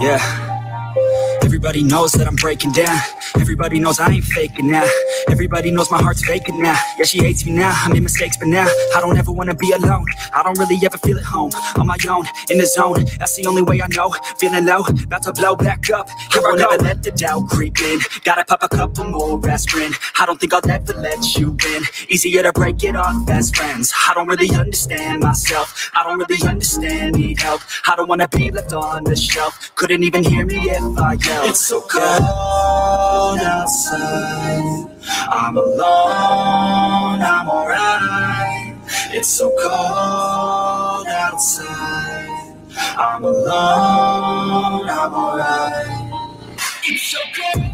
Yeah. Everybody knows that I'm breaking down. Everybody knows I ain't faking now. Everybody knows my heart's vacant now. Yeah, she hates me now. I made mistakes, but now I don't ever wanna be alone. I don't really ever feel at home. On my own, in the zone. That's the only way I know. Feeling low, about to blow back up. Here I never let the doubt creep in. Gotta pop a couple more aspirin. I don't think I'll ever let you in. Easier to break it off best friends. I don't really understand myself. I don't really understand, need help. I don't wanna be left on the shelf. Couldn't even hear me if I yelled. It's so cold outside. I'm alone, I'm alright. It's so cold outside. I'm alone, I'm alright. It's so cold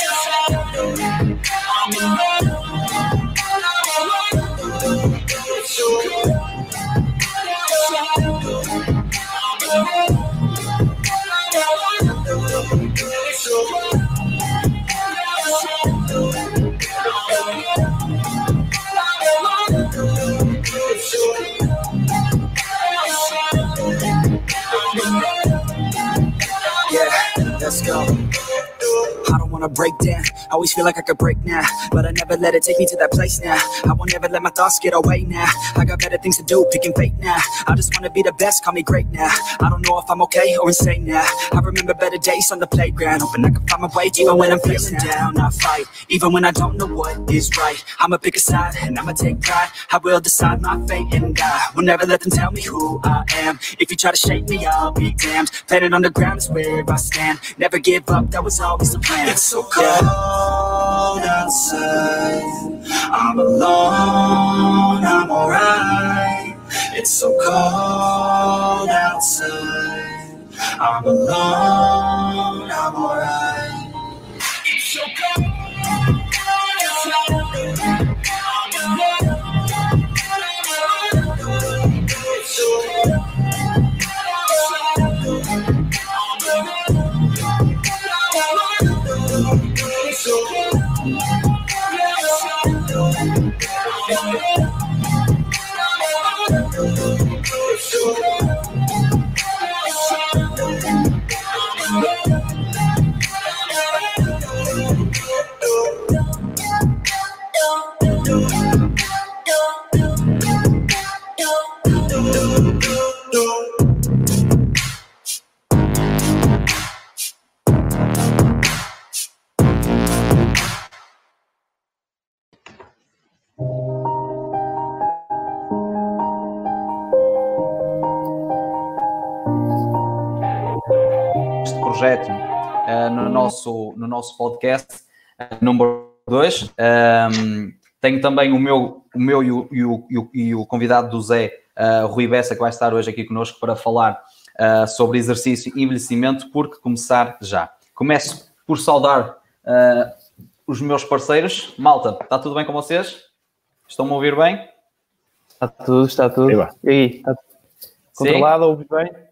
outside. I'm alone. It's so cold outside. Let's go wanna break down. I always feel like I could break now, but I never let it take me to that place now. I won't ever let my thoughts get away now. I got better things to do, picking fate now. I just wanna be the best, call me great now. I don't know if I'm okay or insane now. I remember better days on the playground, hoping I can find my way even when I'm feeling down. I fight, even when I don't know what is right. I'ma pick a side and I'ma take pride. I will decide my fate and die. Will never let them tell me who I am. If you try to shake me, I'll be damned. Planet on the ground is where I stand. Never give up, that was always the plan. It's so cold outside. I'm alone, I'm alright. It's so cold outside. I'm alone, I'm alright. It's so cold projeto uh, no, nosso, no nosso podcast uh, número 2. Um, ehm, tenho também o meu, o meu e o, e o, e o convidado do Zé, uh, Rui Bessa, que vai estar hoje aqui conosco para falar uh, sobre exercício e envelhecimento, porque começar já. Começo por saudar uh, os meus parceiros. Malta, está tudo bem com vocês? Estão-me a ouvir bem? Está tudo, está tudo. E aí, está controlado? Ouves bem?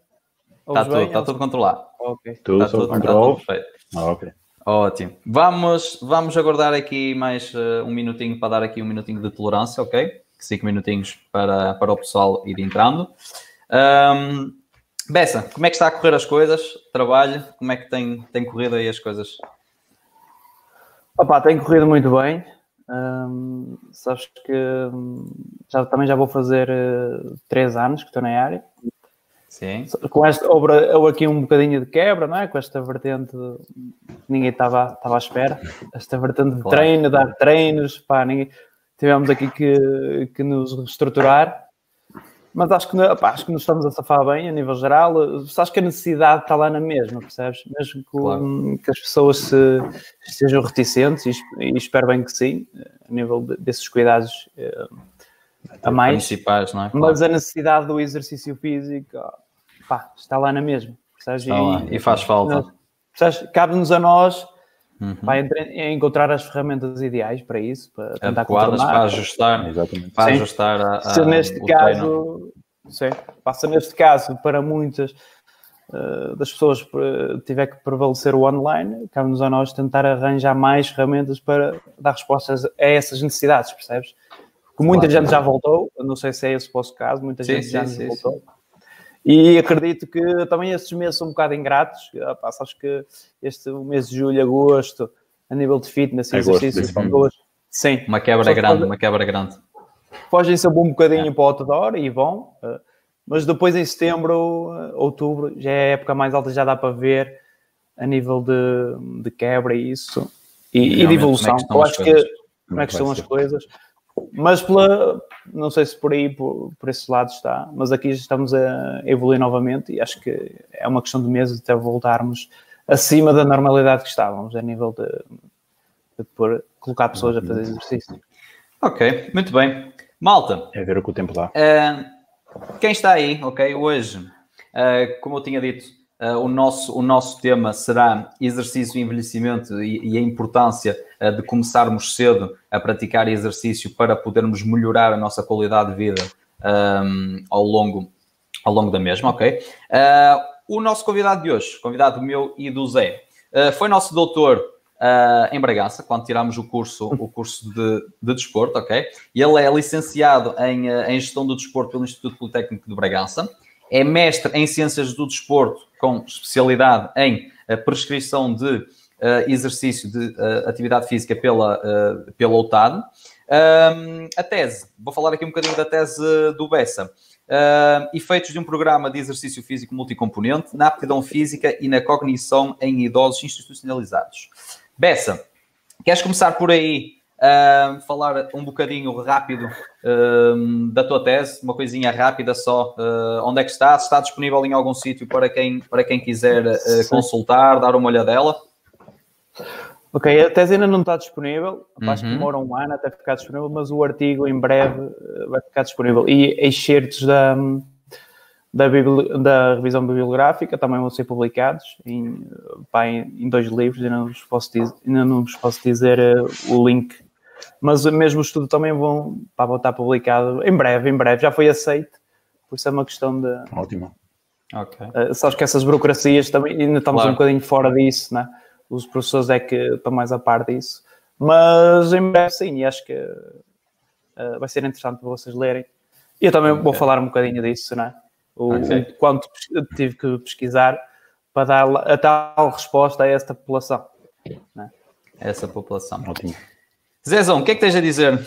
Está tudo, está tudo controlado. Ok. Tudo está tudo, controle. Está tudo ah, ok. Ótimo. Vamos, vamos aguardar aqui mais uh, um minutinho para dar aqui um minutinho de tolerância, ok? Cinco minutinhos para, para o pessoal ir entrando. Um, Bessa, como é que está a correr as coisas? Trabalho, como é que tem, tem corrido aí as coisas? Opa, tem corrido muito bem. Um, sabes que já, também já vou fazer uh, três anos que estou na área. Sim. Com esta, houve, houve aqui um bocadinho de quebra, não é? Com esta vertente ninguém estava, estava à espera. Esta vertente de claro. treino, dar treinos, pá, ninguém, tivemos aqui que, que nos reestruturar. Mas acho que, pá, acho que nos estamos a safar bem a nível geral. Acho que a necessidade está lá na mesma, percebes? Mesmo que, claro. que as pessoas se, estejam reticentes, e, e espero bem que sim, a nível de, desses cuidados eh, a mais. Principais, não é? Claro. Mas a necessidade do exercício físico pá, está lá na mesma. Está lá, e, faz falta. Cabe-nos a nós uhum. pá, encontrar as ferramentas ideais para isso, para tentar Adequadas para ajustar, Exatamente. para sim. ajustar a, a, Se neste caso, sim, passa neste caso para muitas uh, das pessoas uh, tiver que prevalecer o online, cabe-nos a nós tentar arranjar mais ferramentas para dar respostas a essas necessidades, percebes? Que muita claro. gente já voltou, não sei se é esse o vosso caso, muita sim, gente sim, já sim, voltou. E acredito que também estes meses são um bocado ingratos. Ah, sabes que este mês de julho, agosto, a nível de fitness, exercícios, sim. Uma quebra grande, uma quebra grande. Fogem sempre um bocadinho é. para o outdoor e vão, ah, mas depois em setembro, ah, outubro, já é a época mais alta, já dá para ver a nível de, de quebra e isso. E, e de evolução. É Eu acho que como é que estão as coisas. Mas pela, não sei se por aí, por, por esse lado está, mas aqui estamos a evoluir novamente e acho que é uma questão de meses até voltarmos acima da normalidade que estávamos, a nível de, de por, colocar pessoas a fazer exercício. Ok, muito bem. Malta. É ver o que o tempo dá. Uh, quem está aí, ok, hoje, uh, como eu tinha dito, Uh, o, nosso, o nosso tema será exercício e envelhecimento e, e a importância de começarmos cedo a praticar exercício para podermos melhorar a nossa qualidade de vida um, ao, longo, ao longo da mesma, ok? Uh, o nosso convidado de hoje, convidado meu e do Zé, foi nosso doutor em Bragança, quando tiramos o curso, o curso de, de desporto, ok? Ele é licenciado em, em Gestão do Desporto pelo Instituto Politécnico de Bragança é mestre em Ciências do Desporto, com especialidade em uh, prescrição de uh, exercício de uh, atividade física pela, pela OTAD. Um, a tese, vou falar aqui um bocadinho da tese do Bessa. efeitos de um programa de exercício físico multicomponente na aptidão física e na cognição em idosos institucionalizados. Bessa, queres começar por aí Uh, falar um bocadinho rápido uh, da tua tese, uma coisinha rápida só. Uh, onde é que está? Se está disponível em algum sítio para quem, para quem quiser consultar, dar uma olhadela? Ok, a tese ainda não está disponível, acho uhum. que demora um ano até ficar disponível, mas o artigo em breve vai ficar disponível. E excertos da, da, da revisão bibliográfica também vão ser publicados em, pá, em, em dois livros, ainda não vos posso dizer, ainda não vos posso dizer o link mas mesmo o estudo também vão, pá, vão estar publicado em breve, em breve, já foi aceito, por isso é uma questão de... Ótimo. Ok. Uh, sabes que essas burocracias também, ainda estamos claro. um bocadinho fora disso, né? Os professores é que estão mais a par disso. Mas em breve sim, e acho que uh, vai ser interessante para vocês lerem. E eu também okay. vou falar um bocadinho disso, né? O, okay. o quanto tive que pesquisar para dar a tal resposta a esta população. Né? Essa população. Ótimo. Zezão, o que é que tens a dizer,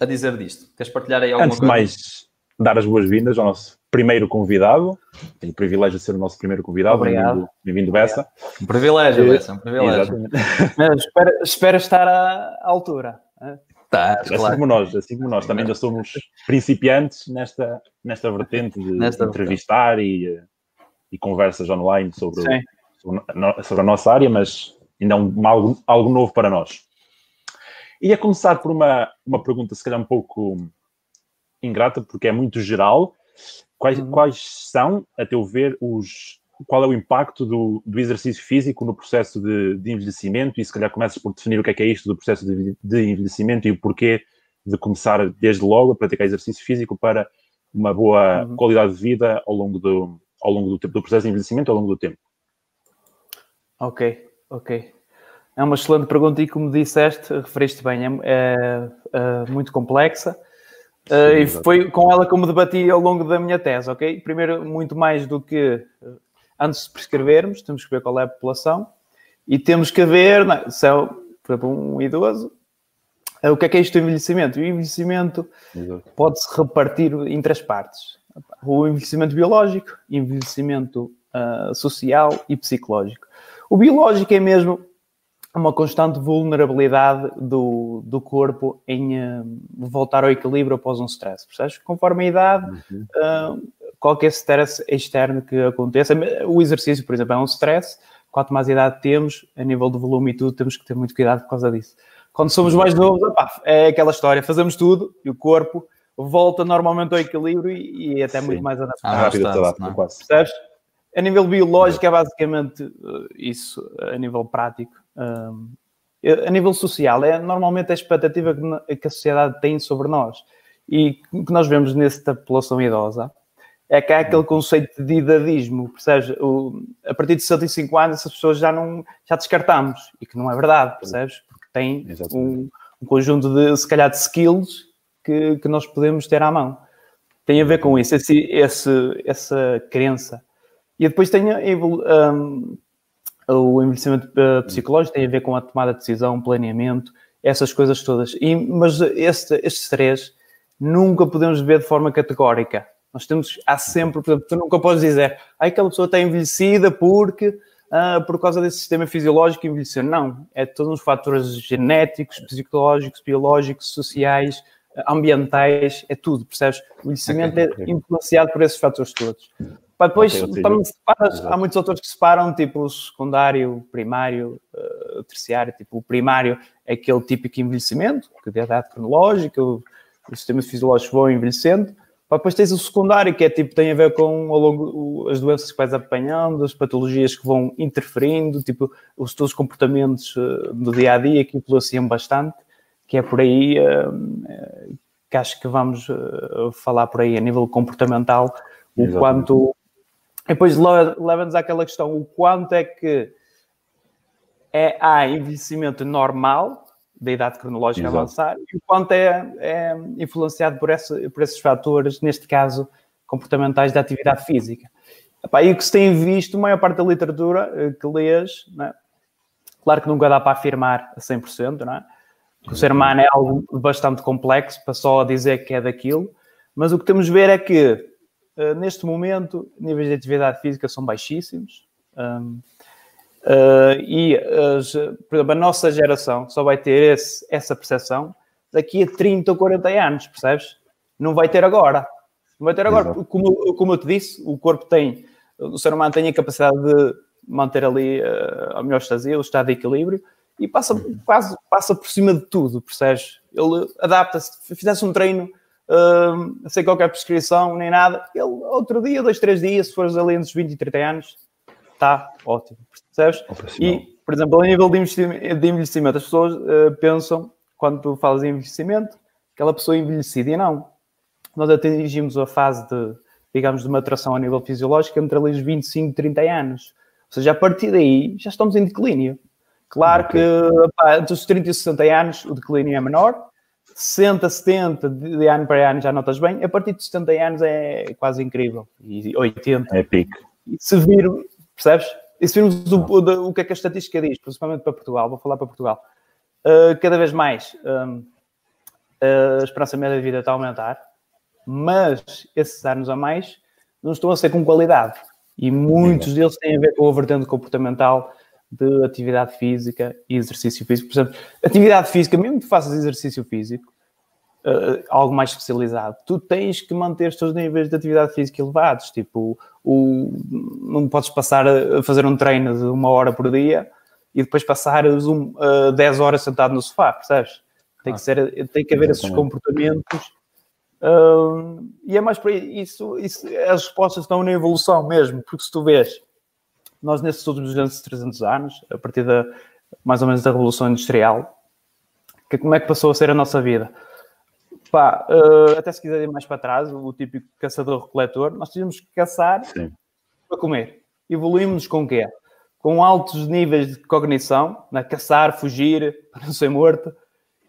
a dizer disto? Queres partilhar aí alguma Antes coisa? Mais, dar as boas-vindas ao nosso primeiro convidado. Tenho o privilégio de ser o nosso primeiro convidado. Obrigado. Bem-vindo, Bessa. Um privilégio, Bessa, um privilégio. espero, espero estar à altura. Tá, assim claro. como nós, assim como nós. Também já somos principiantes nesta, nesta vertente de nesta entrevistar e, e conversas online sobre, sobre, sobre, a nossa área, mas ainda é um, algo, algo novo para nós. Ia começar por uma, uma pergunta, se calhar um pouco ingrata, porque é muito geral. Quais, uhum. quais são, a teu ver, os, qual é o impacto do, do exercício físico no processo de, de, envelhecimento? E se calhar começas por definir o que é, que é isto do processo de, de, envelhecimento e o porquê de começar desde logo a praticar exercício físico para uma boa uhum. qualidade de vida ao longo do, ao longo do, tempo, do processo de envelhecimento ao longo do tempo. Ok, ok. É uma excelente pergunta e, como disseste, referiste bem, é, é, é muito complexa. Sim, uh, e foi com ela como debati ao longo da minha tese, ok? Primeiro, muito mais do que eh, antes de prescrevermos, temos que ver qual é a população e temos que ver, não, se é, por exemplo, um idoso, uh, o que é que é isto do envelhecimento? O envelhecimento pode-se repartir em três partes: o envelhecimento biológico, envelhecimento uh, social e psicológico. O biológico é mesmo uma constante vulnerabilidade do, do corpo em uh, voltar ao equilíbrio após um stress. Percebes? Conforme a idade, uhum. uh, qualquer stress externo que aconteça, o exercício, por exemplo, é um stress. Quanto mais idade temos, a nível de volume e tudo, temos que ter muito cuidado por causa disso. Quando somos mais novos, opa, é aquela história, fazemos tudo e o corpo volta normalmente ao equilíbrio e, e até Sim. muito mais adaptado. Ah, bastante, não? É? Percebes? A nível biológico é basicamente uh, isso, a nível prático a nível social, é normalmente a expectativa que a sociedade tem sobre nós. E que nós vemos nesta população idosa é que há aquele conceito de idadismo, percebes? O, a partir de 65 anos essas pessoas já não já descartamos, e que não é verdade, percebes? Porque tem um, um, conjunto de, se calhar, de skills que, que nós podemos ter à mão. Tem a ver com isso, esse, esse essa crença. E depois tem um, o envelhecimento uh, psicológico, tem a ver com a tomada de decisão, planeamento, essas coisas todas. E, mas este, estes três nunca podemos ver de forma categórica. Nós temos, há sempre, por exemplo, tu nunca podes dizer, ah, aquela pessoa está envelhecida porque, ah, por causa desse sistema fisiológico envelheceu. Não, é todos os fatores genéticos, psicológicos, biológicos, sociais, ambientais, é tudo, percebes? O envelhecimento é influenciado por esses fatores todos. Pá, depois, okay, separas, há muitos autores que separam, tipo, o secundário, o primário, uh, o terciário, tipo, o primário é aquele típico envelhecimento, que é a idade cronológica, o, os sistemas fisiológicos vão envelhecendo, depois tens o secundário, que é tipo, tem a ver com ao longo, as doenças que vais apanhando, as patologias que vão interferindo, tipo, os teus comportamentos uh, do dia a dia que influenciam bastante, que é por aí uh, que acho que vamos uh, falar por aí a nível comportamental, o Exatamente. quanto. Depois leva-nos àquela questão: o quanto é que é, há envelhecimento normal da idade cronológica Exato. avançar e o quanto é, é influenciado por, esse, por esses fatores, neste caso, comportamentais da atividade física. Epá, e o que se tem visto, a maior parte da literatura eh, que lês, é? claro que nunca dá para afirmar a 100%, não é? O ser humano é algo bastante complexo para só dizer que é daquilo, mas o que temos a ver é que, eh, neste momento, níveis de atividade física são baixíssimos. Um, Uh, e, as, por exemplo, a nossa geração só vai ter esse, essa percepção daqui a 30 ou 40 anos, percebes? Não vai ter agora. Não vai ter agora. Como, como eu te disse, o corpo tem, o ser humano tem a capacidade de manter ali uh, a melhor estasia, o estado de equilíbrio, e passa, quase, passa por cima de tudo, percebes? Ele adapta-se. Se fizesse um treino uh, sem qualquer prescrição nem nada, ele outro dia, dois, três dias, se fores ali entre os 20 e 30 anos, está ótimo, percebes? E, por exemplo, a nível de envelhecimento, de envelhecimento as pessoas uh, pensam, quando tu falas em envelhecimento, aquela pessoa envelhecida, e não. Nós atingimos a fase de, digamos, de maturação a nível fisiológico entre ali os 25 e 30 anos. Ou seja, a partir daí já estamos em declínio. Claro okay. que pá, entre os 30 e 60 anos o declínio é menor, 60, 70 de ano para ano já notas bem, a partir de 70 anos é quase incrível, e 80. É pico. E se vir, Percebes? E se virmos o, o, o, que é que a estatística diz, principalmente para Portugal, vou falar para Portugal, uh, cada vez mais um, a esperança média de vida está a aumentar, mas esses anos a mais não estão a ser com qualidade. E muitos deles têm a ver com a vertente comportamental de atividade física e exercício físico. Por exemplo, atividade física, mesmo que faças exercício físico, uh, algo mais especializado, tu tens que manter os teus níveis de atividade física elevados. Tipo, o, não podes passar a fazer um treino de uma hora por dia e depois passar um, uh, 10 horas sentado no sofá, percebes? Tem que, ah, ser, tem que haver esses comportamentos. Uh, e é mais para isso, isso, as respostas estão na evolução mesmo, porque se tu vês, nós nesses últimos 200, 300 anos, a partir da mais ou menos da Revolução Industrial, que, como é que passou a ser a nossa vida? Pá, uh, até se quiser ir mais para trás, o típico caçador-recoletor, nós tínhamos que caçar Sim. para comer. Evoluímos com o quê? Com altos níveis de cognição, né? caçar, fugir, para não ser morto,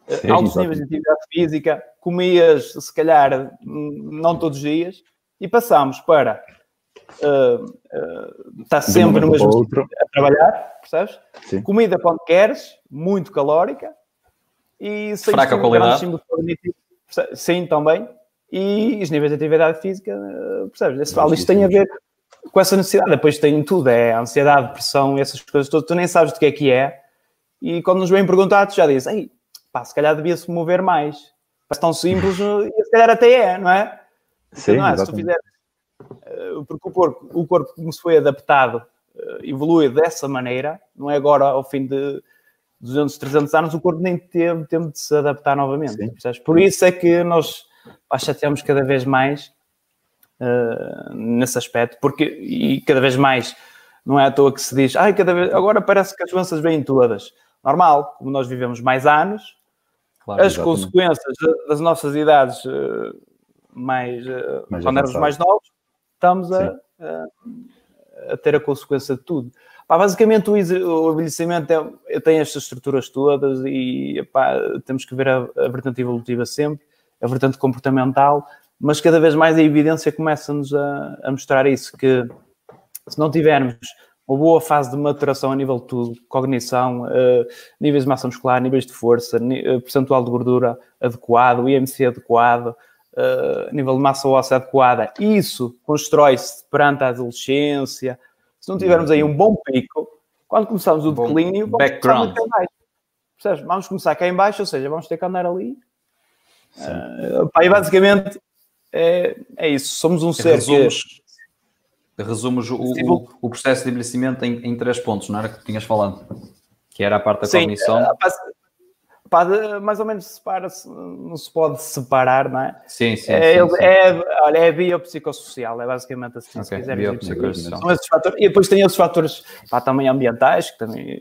eh, Sim, altos exatamente. níveis de atividade física, comias, se calhar, não todos os dias, e passamos para uh, uh, estar sempre no mesmo sítio a trabalhar, percebes? Sim. Comida quando queres, muito calórica, e sem Fraca qualidade. Sim, também. E os níveis de atividade física, eh, percebes? Esse falo, isto tem a ver com essa necessidade. Depois tem tudo, é ansiedade, depressão, essas coisas todas. Tu nem sabes do que é que é. E quando nos vêm perguntar, já dizes, ei, pá, se calhar devia-se mover mais. Parece tão simples e se calhar até é, não é? Sim, não é? Se tu fizeres... Eh, porque o corpo, o corpo como se foi adaptado, eh, evolui dessa maneira, não é agora ao fim de 200, 300 anos, o corpo nem teve tempo de se adaptar novamente. Por isso é que nós chateamos cada vez mais uh, nesse aspecto, porque e cada vez mais não é à toa que se diz, ai, cada vez, agora parece que as doenças vêm todas. Normal, como nós vivemos mais anos, claro, as exatamente. consequências das nossas idades uh, mais, uh, mais quando éramos mais novos, estamos a, a, a ter a consequência de tudo. Pá, basicamente, o, o envelhecimento é, tem estas estruturas todas e pá, temos que ver a, a vertente evolutiva sempre. a vertente comportamental, mas cada vez mais a evidência começa-nos a, a mostrar isso, que se não tivermos uma boa fase de maturação a nível de tudo, cognição, uh, níveis de massa muscular, níveis de força, uh, percentual de gordura adequado, IMC adequado, uh, nível de massa óssea adequada, isso constrói-se perante a adolescência. Se não tivermos aí um bom pico, quando começamos o declínio, vamos background. Começar vamos começar cá em baixo, ou seja, vamos ter que andar ali. Uh, pá, e basicamente é, é isso. Somos um ser Resumos, que Resumes o, o, o, processo de envelhecimento em, em, três pontos, não era que tinhas falado? Que era a parte da Sim, cognição. Mais ou menos separa-se, não se pode separar, não é? Sim, sim. É, sim, sim. é, olha, é biopsicossocial, é basicamente assim, okay, se quiserem. São esses fatores. E depois tem esses fatores pá, também ambientais, que também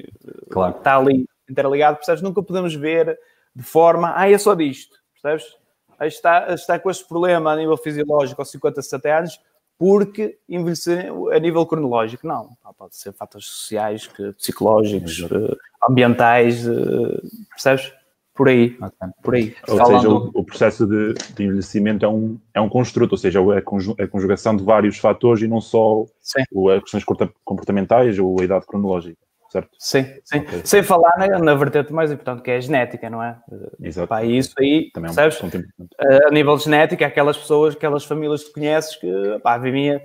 claro. está ali interligado, percebes? Nunca podemos ver de forma, ah, é só disto, percebes? Está, está com este problema a nível fisiológico aos 50, 60 anos, porque envelhecer a nível cronológico, não. Pode ser fatores sociais, psicológicos, uh, ambientais, uh, percebes? Por aí, okay. por aí. Ou Falando... seja, o, o processo de, de, envelhecimento é um, é um construto, ou seja, é a conjugação de vários fatores e não só Sim. as questões comportamentais ou a idade cronológica certo? Sim, sim. Okay. Sem falar na, na, vertente mais importante, que é a genética, não é? Exato. Pá, isso aí, Também é um sabes? a nível genético, aquelas pessoas, aquelas famílias que tu conheces que, pá, vivia,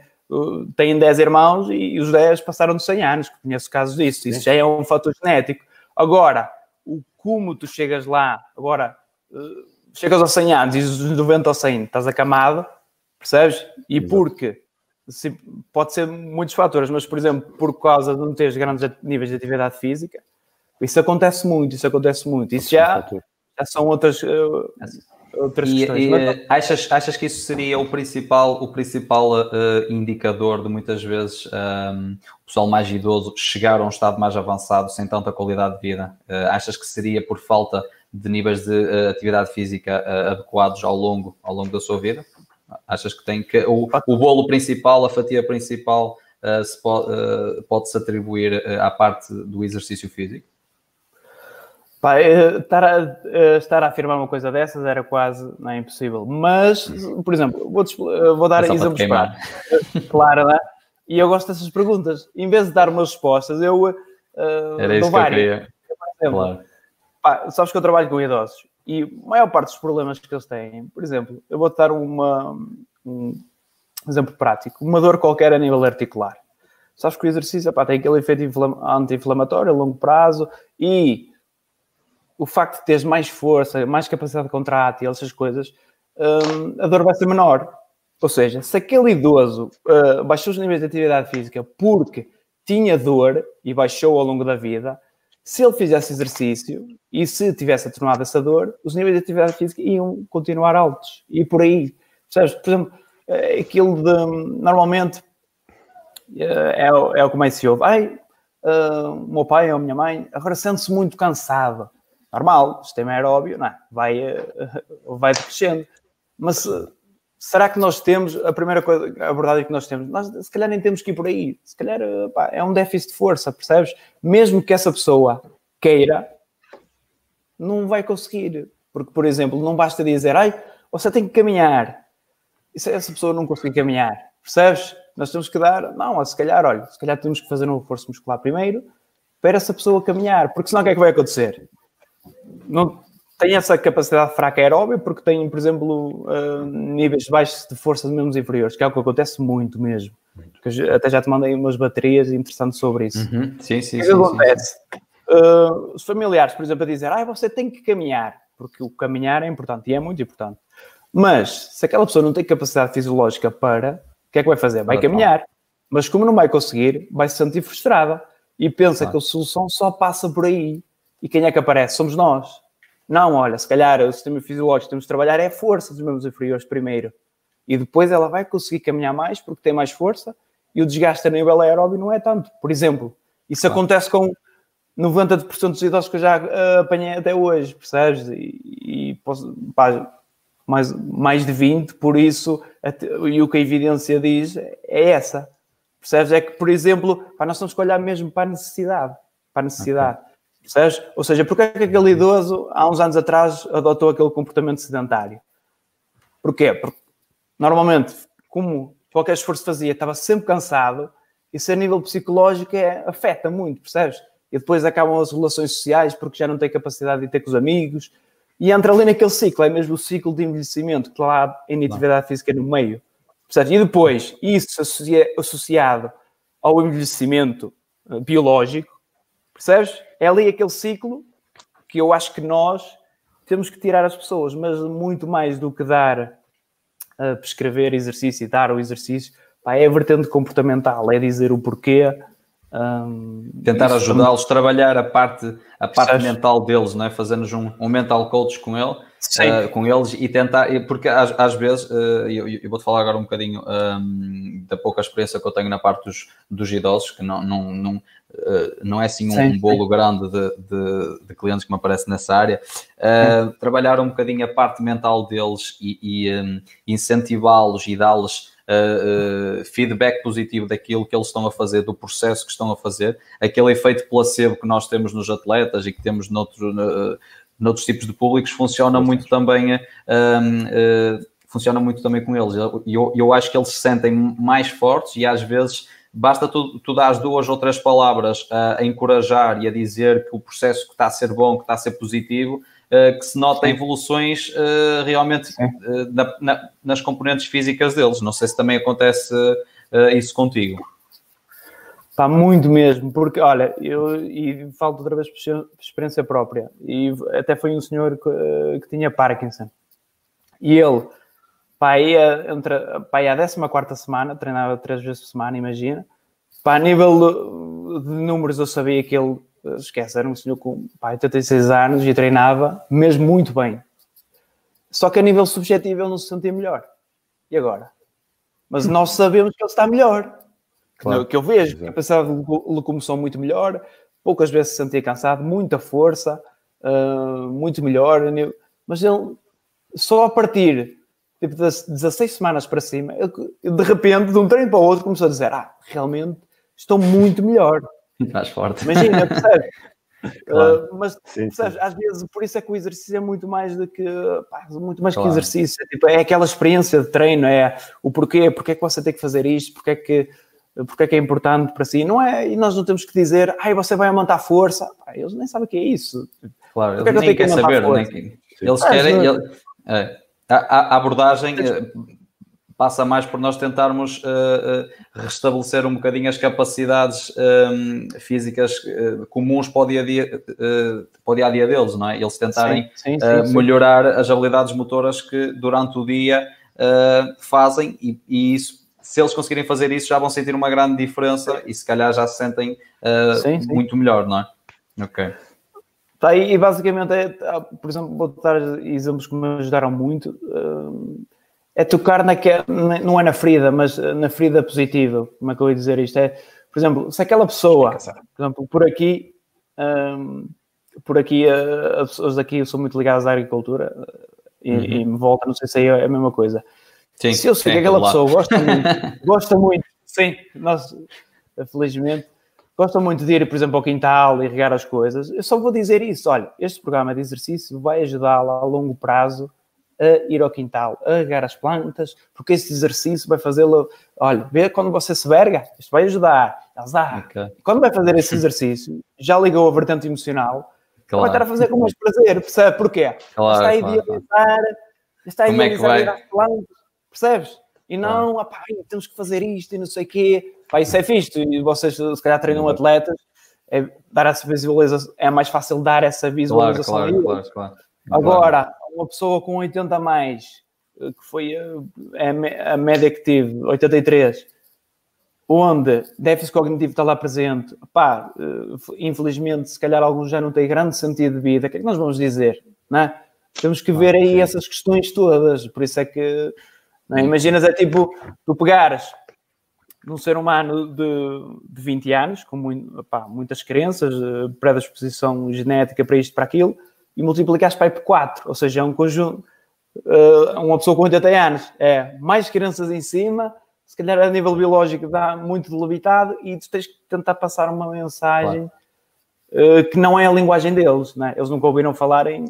têm 10 irmãos e, os 10 passaram de 100 anos, que conheço casos disso. Isso sim. já é um fator genético. Agora, o como tu chegas lá, agora, uh, chegas aos 100 anos e dos 90 aos 100 estás acamado, percebes? E Exato. porque pode ser muitos fatores, mas, por exemplo, por causa de não teres grandes níveis de atividade física, isso acontece muito, isso acontece muito. Isso já, já são outras, uh, outras e, questões. E, mas, achas, achas que isso seria o principal, o principal uh, indicador de muitas vezes um, ehm, o pessoal mais idoso chegar a um estado mais avançado sem tanta qualidade de vida? Uh, achas que seria por falta de níveis de atividade física adequados ao longo, ao longo da sua vida? Achas que tem que. O, o bolo principal, a fatia principal, uh, se pode, uh, pode-se atribuir uh, à parte do exercício físico? Pá, estar, a, estar a afirmar uma coisa dessas era quase não é impossível. Mas, por exemplo, vou, vou dar exemplos para. Claro, né? E eu gosto dessas perguntas. Em vez de dar umas respostas, eu. Uh, era isso que eu queria. Exemplo, claro. pá, sabes que eu trabalho com idosos e a maior parte dos problemas que eles têm, por exemplo, eu vou dar uma, um exemplo prático, uma dor qualquer a nível articular. Sabes que o exercício pá, tem aquele efeito anti-inflamatório a longo prazo e o facto de teres mais força, mais capacidade contrátil, essas coisas, hum, a dor vai ser menor. Ou seja, se aquele idoso uh, baixou os níveis de atividade física porque tinha dor e baixou ao longo da vida, se ele fizesse exercício e se tivesse atenuado essa dor, os níveis de atividade física iam continuar altos. E por aí? Por exemplo, eh, aquilo de, normalmente, eh, é, é o que mais se ouve. Ai, uh, meu pai ou minha mãe agora sente-se muito cansado. Normal, o sistema aeróbio, não é? vai, uh, vai decrescendo. Mas uh, será que nós temos, a primeira coisa, a abordagem que nós temos, nós se calhar nem temos que ir por aí, se calhar pá, é um déficit de força, percebes? Mesmo que essa pessoa queira, não vai conseguir, porque, por exemplo, não basta dizer, ai, você tem que caminhar, e se essa pessoa não conseguir caminhar, percebes? Nós temos que dar, não, se calhar, olha, se calhar temos que fazer um reforço muscular primeiro, para essa pessoa caminhar, porque senão o que é que vai acontecer? Não, tem essa capacidade fraca aeróbia porque tem, por exemplo, uh, níveis baixos de força de membros inferiores, que é o que acontece muito mesmo. Porque até já te mandei umas baterias interessantes sobre isso. Uhum. Sim, sim, o que sim, acontece? Sim. Uh, os familiares, por exemplo, a dizer, ah, você tem que caminhar, porque o caminhar é importante e é muito importante. Mas se aquela pessoa não tem capacidade fisiológica para, o que é que vai fazer? Vai caminhar. Mas como não vai conseguir, vai se sentir frustrada e pensa que a solução só passa por aí. E quem é que aparece? Somos nós não, olha, se calhar o sistema fisiológico que temos de trabalhar é a força dos membros inferiores primeiro. E depois ela vai conseguir caminhar mais porque tem mais força e o desgaste a nível aeróbio não é tanto. Por exemplo, isso claro. acontece com 90% dos idosos que eu já uh, apanhei até hoje, percebes? E, e posso, pá, mais, mais de 20, por isso, até, e o que a evidência diz é essa. Percebes? É que, por exemplo, pá, nós temos que olhar mesmo para a necessidade. Para a necessidade. Okay. Percebes? Ou seja, porque é que aquele idoso, há uns anos atrás, adotou aquele comportamento sedentário? Porquê? Porque normalmente, como qualquer esforço fazia, estava sempre cansado, isso a nível psicológico é, afeta muito, percebes? E depois acabam as relações sociais porque já não tem capacidade de ter com os amigos, e entra ali naquele ciclo, é mesmo o ciclo de envelhecimento, que lá há inatividade física no meio. Percebes? E depois, isso associado ao envelhecimento eh, biológico, percebes? É ali aquele ciclo que eu acho que nós temos que tirar as pessoas, mas muito mais do que dar, uh, prescrever exercício e dar o exercício, pá, é a vertente comportamental, é dizer o porquê. Um, Tentar ajudá-los, a trabalhar a parte, a parte mental deles, não é? fazendo um, um mental coach com ele, uh, com eles e tentar, porque às, às vezes, uh, eu, eu vou-te falar agora um bocadinho um, da pouca experiência que eu tenho na parte dos, dos idosos, que não, não, não, Uh, não é assim um, sim, um bolo grande de, de, de, clientes que me aparece nessa área, uh, trabalhar um bocadinho a parte mental deles e, e um, incentivá-los e dar-lhes uh, feedback positivo daquilo que eles estão a fazer, do processo que estão a fazer, aquele efeito placebo que nós temos nos atletas e que temos noutro, noutros tipos de públicos, funciona muito também. funciona muito também com eles. Eu, eu acho que eles se sentem mais fortes e às vezes basta tu, tu dar duas ou três palavras a, a, encorajar e a dizer que o processo que está a ser bom, que está a ser positivo, uh, que se nota evoluções uh, realmente uh, na, na, nas componentes físicas deles. Não sei se também acontece isso contigo. Está muito mesmo, porque olha, eu e falo outra vez por experiência própria, e até foi um senhor que, que tinha Parkinson, e ele Pá, ia, entre, pá, ia a 14 semana, treinava três vezes por semana, imagina. Pá, a nível de números, eu sabia que ele, esquece, era um senhor com pá, 86 anos e treinava mesmo muito bem. Só que a nível subjetivo ele não se sentia melhor. E agora? Mas nós sabemos que ele está melhor. Claro. Que eu vejo, capacidade de locomoção muito melhor, poucas vezes se sentia cansado, muita força, uh, muito melhor. Mas ele, só a partir tipo, das 16 semanas para cima, eu, de repente, de um treino para o outro, começou a dizer: Ah, realmente estou muito melhor. Mais forte. Imagina, percebes? Claro. Uh, mas sim, percebes, sim. às vezes por isso é que o exercício é muito mais do que pá, muito mais claro. que exercício, é, tipo, é aquela experiência de treino, é o porquê, porque é que você tem que fazer isto, porque é que porque é que é importante para si, não é? E nós não temos que dizer, ai, você vai aumentar força, pá, eles nem sabem o que é isso. Claro, eles é nem querem saber, nem, eles querem, ele, é, a, a abordagem eh, passa mais por nós tentarmos uh, restabelecer um bocadinho as capacidades um, ehm, físicas uh, comuns para o dia a dia, para o dia a dia deles, não é? Eles tentarem sim, sim, sim, melhorar as habilidades motoras que durante o dia fazem e, e, isso. Se eles conseguirem fazer isso, já vão sentir uma grande diferença e se calhar já se sentem muito melhor, não é? Ok. Tá, e basicamente, é, tá, por exemplo, vou dar exemplos que me ajudaram muito. Eh, é tocar naquela, não é na ferida, mas na ferida positiva. Como é que eu ia dizer isto? É, por exemplo, se aquela pessoa, por exemplo, por aqui, um, por aqui, eh, as pessoas daqui são muito ligadas à agricultura e, uhum. e me volta, não sei se é a mesma coisa. Sim, se eu sei que aquela pessoa gosta muito, gosta muito, sim, nós, felizmente, gostam muito de ir, por exemplo, ao quintal e regar as coisas, eu só vou dizer isso. Olha, este programa de exercício vai ajudá-la a longo prazo a ir ao quintal, a regar as plantas, porque esse exercício vai fazê-lo. Olha, vê quando você se verga, isto vai ajudar. Elas, ah, okay. quando vai fazer esse exercício, já ligou a vertente emocional, claro. vai estar a fazer com mais prazer, percebe? Porquê? Claro, está a idealizar, claro. está a idealizar é as plantas, percebes? E não, apá, temos que fazer isto e não sei o quê Pá, isso é fixe. E vocês, se calhar, treinam uhum. atletas, é, dar essa visualização, é mais fácil dar essa visualização. Claro, claro, claro, Agora, uma pessoa com 80 a mais, eh, que foi eh, a, a média que tive, 83, onde déficit cognitivo está lá presente, pá, eh, infelizmente, se calhar alguns já não têm grande sentido de vida, o que é que nós vamos dizer? Não é? Temos que ver aí essas questões todas, por isso é que, não é? imaginas, é tipo, tu pegares num ser humano de, de 20 anos, com muito, muitas crenças, eh, predisposição genética para isto, para aquilo, e multiplicaste para por 4, ou seja, é um conjunto, uh, uma pessoa com 80 anos, é mais crenças em cima, se calhar a nível biológico dá muito delimitado e tu tens que tentar passar uma mensagem claro. uh, que não é a linguagem deles, né? eles nunca ouviram falar em,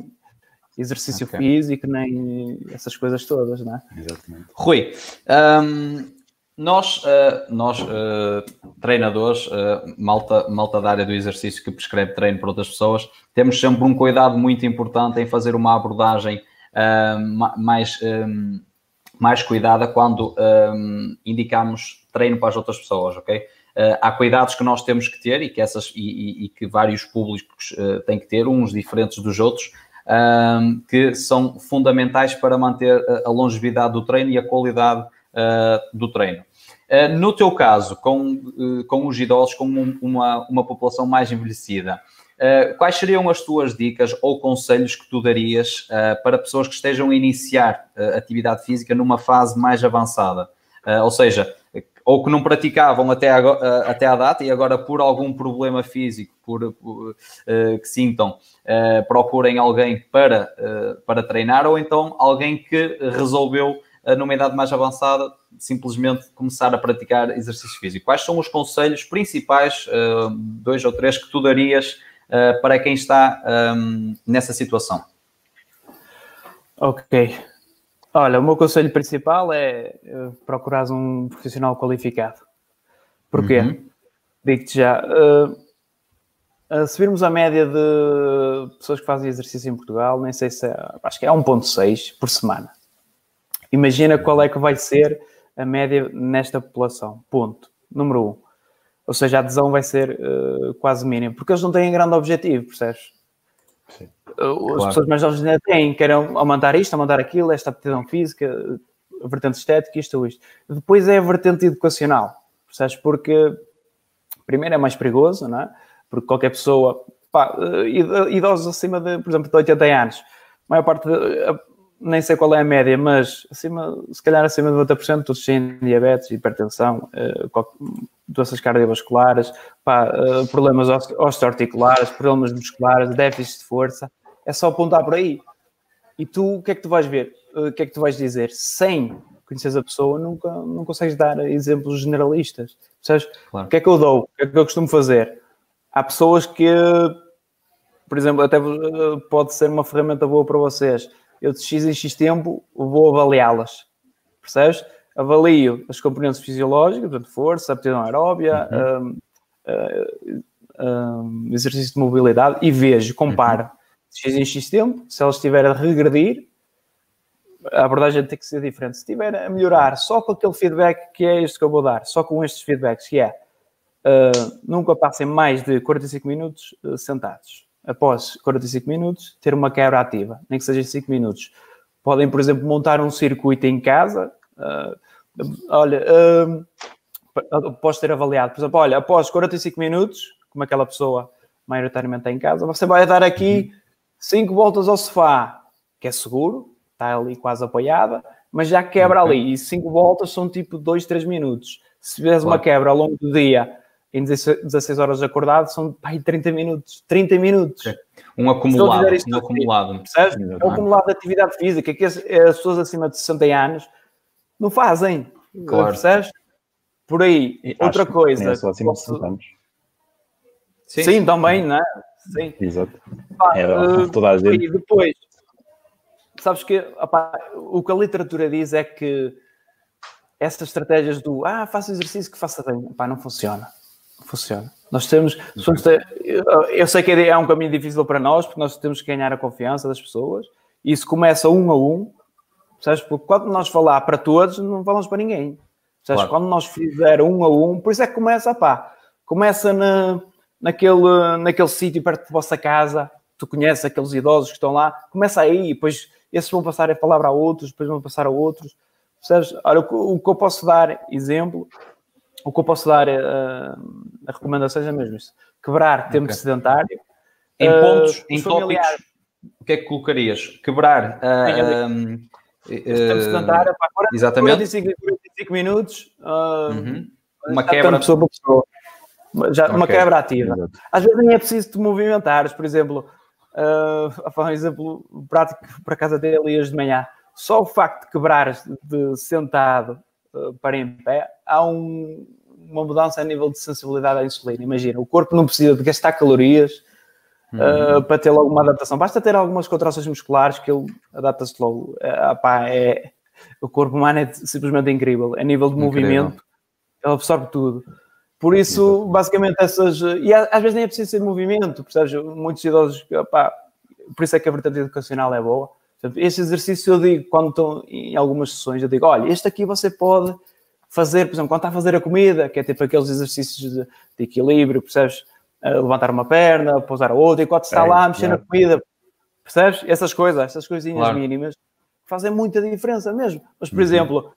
exercício okay. físico, nem essas coisas todas, não é? Exatamente. Rui, um, nós, uh, nós uh, treinadores, uh, malta, malta da área do exercício que prescreve treino para outras pessoas, temos sempre um cuidado muito importante em fazer uma abordagem mais, mais cuidada quando indicamos treino para as outras pessoas, ok? há cuidados que nós temos que ter e que, essas, e, e, que vários públicos têm que ter, uns diferentes dos outros, que são fundamentais para manter a longevidade do treino e a qualidade do treino. Uh, no teu caso, com, uh, com os idosos, com um, uma, uma população mais envelhecida, quais seriam as tuas dicas ou conselhos que tu darias para pessoas que estejam a iniciar atividade física numa fase mais avançada? ou seja, ou que não praticavam até, até à data e agora por algum problema físico por, por que sintam, procurem alguém para, para treinar, ou então alguém que resolveu, numa idade mais avançada, simplesmente começar a praticar exercício físico. Quais são os conselhos principais, dois ou três, que tu darias para quem está um, nessa situação? Ok. Olha, o meu conselho principal é procurar um profissional qualificado. Porquê? Uhum. Digo-te já. Uh, se virmos a média de pessoas que fazem exercício em Portugal, nem sei se é, acho que é 1,6 por semana. Imagina qual é que vai ser a média nesta população. Ponto. Número um. Ou seja, a adesão vai ser uh, quase mínima, porque eles não têm grande objetivo, percebes? Sim. Claro. As pessoas mais jovens ainda têm, querem aumentar isto, aumentar aquilo, esta aptidão física, a vertente estética, isto ou isto. Depois é a vertente educacional, percebes? Porque, primeiro, é mais perigoso, não é? Porque qualquer pessoa, pá, idosos acima de, por exemplo, de 80 anos, a maior parte, de, nem sei qual é a média, mas acima, se calhar acima de 90%, todos têm diabetes, hipertensão, eh, doenças cardiovasculares, pá, eh, problemas osteoarticulares, problemas musculares, déficit de força é só apontar por aí. E tu, o que é que tu vais ver? O que é que tu vais dizer? Sem conheces a pessoa, nunca não consegues dar exemplos generalistas. Percebes? Claro. O que é que eu dou? O que é que eu costumo fazer? Há pessoas que, por exemplo, até pode ser uma ferramenta boa para vocês. Eu de X em X tempo vou avaliá-las. Percebes? Avalio as componentes fisiológicas, portanto, força, aptidão aeróbia, uhum. um, um, um, exercício de mobilidade e vejo, comparo. Uhum X em X tempo, se ela estiver a regredir, a abordagem tem que ser diferente. Se estiver a melhorar só com aquele feedback que é este que eu vou dar, só com estes feedbacks, que é uh, nunca passem mais de 45 minutos uh, sentados. Após 45 minutos, ter uma quebra ativa, nem que seja 5 minutos. Podem, por exemplo, montar um circuito em casa. Uh, olha, após ter avaliado, por exemplo, olha, após 45 minutos, como aquela pessoa maioritariamente está em casa, você vai dar aqui uhum cinco voltas ao sofá, que é seguro, está ali quase apoiada, mas já quebra okay. ali. E cinco voltas são tipo dois, três minutos. Se tiveres claro. uma quebra ao longo do dia, em 16 horas acordado, são pai, 30 minutos. 30 minutos. Okay. Um acumulado. Um acumulado. É um acumulado de atividade física que as, as, pessoas acima de 60 anos não fazem. Claro. Percebes? Por aí, e outra coisa. Acima posso... de 60 anos. Sim, Sim, também, não é? Sim. Exato. é, uh, toda a gente. E depois, sabes que o que a literatura diz é que essas estratégias do ah, faça exercício que faça bem, não funciona. Funciona. Nós temos, eu sei que é um caminho difícil para nós, porque nós temos que ganhar a confiança das pessoas, e isso começa um a um, sabes? Porque quando nós falar para todos, não falamos para ninguém. Sabes? Claro. Quando nós fizer um a um, por isso é que começa, pá, começa na, naquele, naquele sítio perto da vossa casa, tu conheces aqueles idosos que estão lá, começa aí, depois esses vão passar a palavra a outros, depois vão passar a outros. Percebes? Olha, o que eu posso dar exemplo, o que eu posso dar uh, a recomendação é mesmo isso: quebrar tempo okay. sedentário. Em uh, pontos, em tópicos, o que é que colocarias? Quebrar. Uh, tempo sedentário, pá, 40, exatamente. 45, 45 minutos. Uhum. Uma quebra. Pessoa por pessoa já, okay. uma quebra ativa. Às vezes nem é preciso te movimentares, por exemplo, uh, um exemplo prático para a casa dele hoje de manhã. Só o facto de quebrares de sentado uh, para em pé, há um, uma mudança a nível de sensibilidade à insulina. Imagina, o corpo não precisa de gastar calorias uhum. uh, para ter logo uma adaptação. Basta ter algumas contrações musculares que ele adapta-se logo. Uh, é, o corpo humano é simplesmente incrível. A nível de incrível. movimento, ele absorve tudo. Por isso, basicamente, essas. E às vezes nem é preciso ser movimento, percebes? Muitos idosos, pá, por isso é que a vertente educacional é boa. Este exercício eu digo, quando estou em algumas sessões, eu digo: olha, este aqui você pode fazer, por exemplo, quando está a fazer a comida, que é tipo aqueles exercícios de, de equilíbrio, percebes? Uh, levantar uma perna, pousar a outra, enquanto está é, lá a mexer é. na comida, percebes? Essas coisas, essas coisinhas claro. mínimas, fazem muita diferença mesmo. Mas, por uhum. exemplo,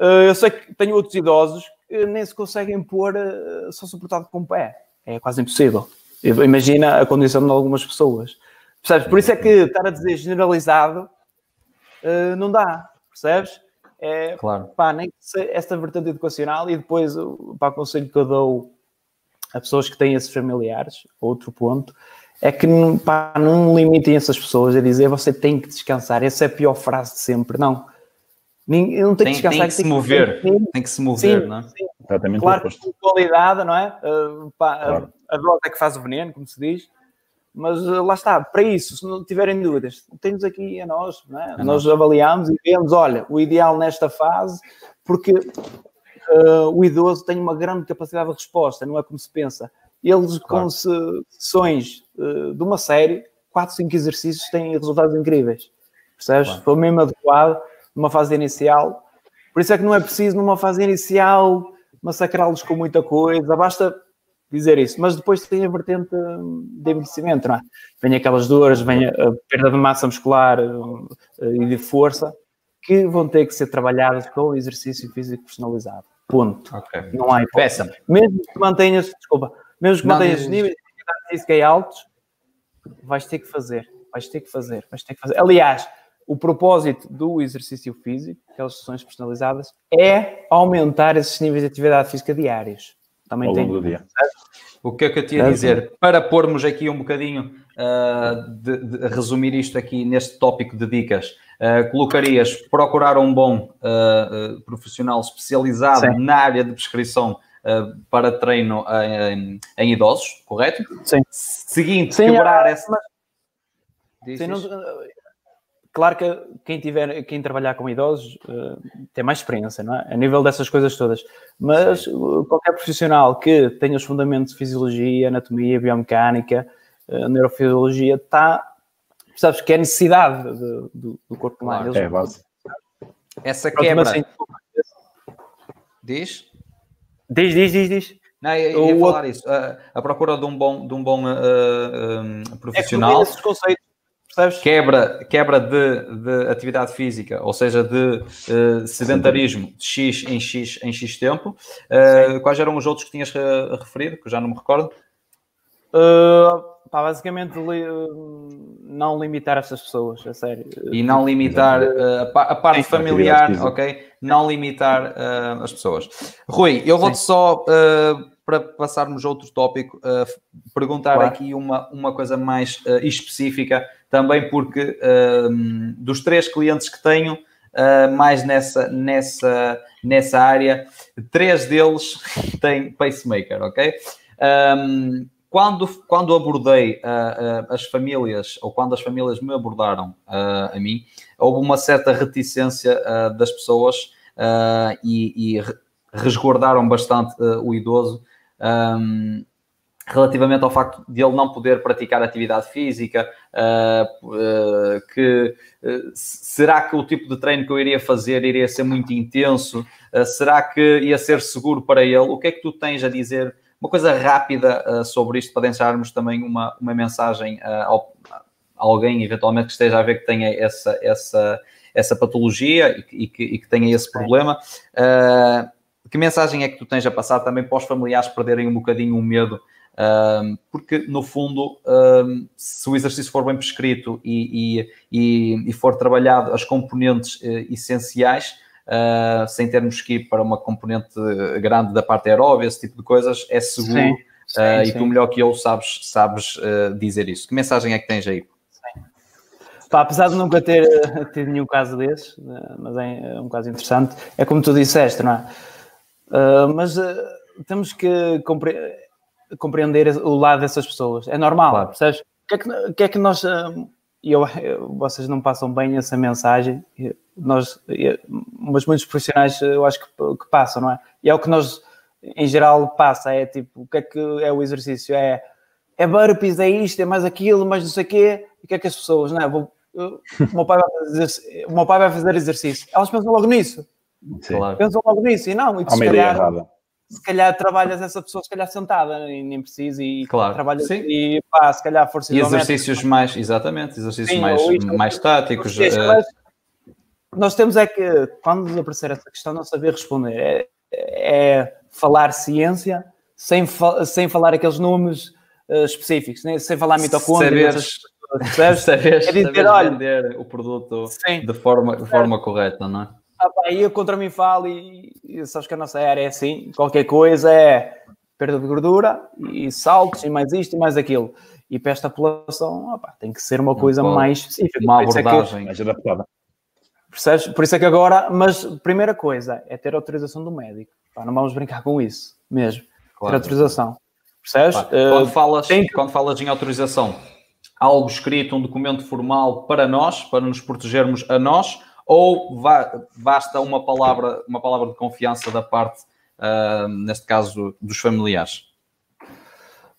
uh, eu sei que tenho outros idosos que nem se conseguem pôr uh, só suportado com o pé. É quase impossível. Imagina a condição de algumas pessoas. Percebes? Por isso é que estar a dizer generalizado uh, não dá. Percebes? É, claro. pá, nem esta vertente educacional e depois para o conselho que eu dou a pessoas que têm esses familiares, outro ponto, é que pá, não limitem essas pessoas a dizer você tem que descansar. Essa é a pior frase de sempre. Não. Não tem que descansar. Tem que se mover. Que tem que se mover, sim, não é? Sim. Exatamente. Claro que com qualidade, não é? Uh, pá, claro. A, a dose é que faz o veneno, como se diz. Mas uh, lá está, para isso, se não tiverem dúvidas, temos aqui a nós, é? nós avaliamos e vemos, olha, o ideal nesta fase, porque uh, o idoso tem uma grande capacidade de resposta, não é como se pensa. Eles, claro. com sessões uh, de uma série, 4, 5 exercícios têm resultados incríveis. Percebes? Claro. Foi mesmo adequado numa fase inicial. Por isso é que não é preciso, numa fase inicial, massacrá-los com muita coisa. Basta dizer isso, mas depois tem a vertente de envelhecimento, não é? Vem aquelas dores, vem a perda de massa muscular eh, e de força que vão ter que ser trabalhadas com o exercício físico personalizado. Ponto. Okay. Não há hipótese. Mesmo que mantenhas, desculpa, mesmo que não, mantenhas níveis de atividade física altos, vais ter que fazer, vais ter que fazer, vais ter que fazer. Aliás, o propósito do exercício físico, aquelas sessões personalizadas, é aumentar esses níveis de atividade física diários também ao longo tem. do dia. O que é que eu tinha a dizer? Para pormos aqui um bocadinho, uh, de, de, resumir isto aqui neste tópico de dicas, uh, colocarias procurar um bom uh, profissional especializado Sim. na área de prescrição para treino em, em, idosos, correto? Sim. Seguinte, Sim, quebrar é, essa. Mas... Sim, não, Claro que quem, tiver, quem trabalhar com idosos uh, tem mais experiência, não é? A nível dessas coisas todas. Mas Sim. qualquer profissional que tenha os fundamentos de fisiologia, anatomia, biomecânica, uh, neurofisiologia, está, sabes que é necessidade de, do, do, corpo humano. Claro, é base. Essa quebra. Assim, diz? Diz, diz, diz, diz. Não, eu ia o falar outro... isso. A, a, procura de um bom, de um bom uh, um, profissional. É esses conceitos Percebes? Quebra, quebra de, de atividade física, ou seja, de uh, sedentarismo de X em X em X tempo. Uh, quais eram os outros que tinhas referido, que eu já não me recordo? Uh, pá, basicamente, li, não limitar essas pessoas, a sério. E não limitar uh, a parte familiar, ok? Não limitar uh, as pessoas. Rui, eu vou-te só para passarmos a outro tópico, uh, perguntar claro. aqui uma, uma coisa mais uh, específica, também porque uh, dos três clientes que tenho, mais nessa, nessa, nessa área, três deles têm pacemaker, ok? Um, quando, quando abordei as famílias, ou quando as famílias me abordaram a mim, houve uma certa reticência das pessoas e, e resguardaram bastante o idoso um, relativamente ao facto de ele não poder praticar atividade física, uh, uh, que uh, será que o tipo de treino que eu iria fazer iria ser muito intenso? será que ia ser seguro para ele? O que é que tu tens a dizer? Uma coisa rápida sobre isto para deixarmos também uma, uma mensagem a alguém eventualmente que esteja a ver que tenha essa, essa, essa patologia e, e, que, e que, tenha esse problema. Uh, que mensagem é que tu tens a passar também para os familiares perderem um bocadinho o medo? Um, porque, no fundo, um, se o exercício for bem prescrito e, e, e for trabalhado as componentes uh, essenciais, uh, sem termos que ir para uma componente grande da parte aeróbica, esse tipo de coisas, é seguro. Sim, sim, uh, sim. E tu, melhor que eu, sabes, sabes dizer isso. Que mensagem é que tens aí? Pá, apesar de nunca ter tido nenhum caso desses, mas é, é um caso interessante, é como tu disseste, não é? Uh, mas uh, temos que compreender. compreender o lado dessas pessoas. É normal, claro. percebes? O que é que, que, é que nós. Hum, eu, eu, vocês não passam bem essa mensagem, nós, mas muitos profissionais eu acho que, que, passam, não é? E é o que nós, em geral, passa, é tipo, o que é que é o exercício? É, é burpees, é isto, é mais aquilo, mais não sei o quê, o que é que as pessoas, não é? Vou, o, meu pai vai fazer, o meu pai vai fazer exercício, elas pensam logo nisso, Sim. pensam logo nisso, e não, e se calhar, errada se calhar trabalhas essa pessoa, se calhar sentada, e nem precisa, e claro. trabalhas Sim. e pá, se calhar força E exercícios mais, exatamente, exercícios Sim, mais, isto, mais táticos. Uh... Nós temos é que, quando nos aparecer essa questão, não saber responder. É, é falar ciência sem, fa sem falar aqueles nomes uh, específicos, né? sem falar mitocôndria. Saberes, saberes, é dizer, olha, vender o produto de forma, de forma correta, não é? Ah, pá, eu contra mim falo e, e sabes que a nossa área é assim, qualquer coisa é perda de gordura e saltos e mais isto e mais aquilo. E para esta população opa, tem que ser uma coisa mais específica. Uma abordagem mais adaptada. Percebes? Por isso é que agora, mas primeira coisa é ter autorização do médico. Pá, não vamos brincar com isso mesmo. Claro. Ter autorização. Percebes? Pá, quando, falas, tem... quando falas em autorização, algo escrito, um documento formal para nós, para nos protegermos a nós, ou basta uma palavra, uma palavra de confiança da parte, uh, neste caso, dos familiares?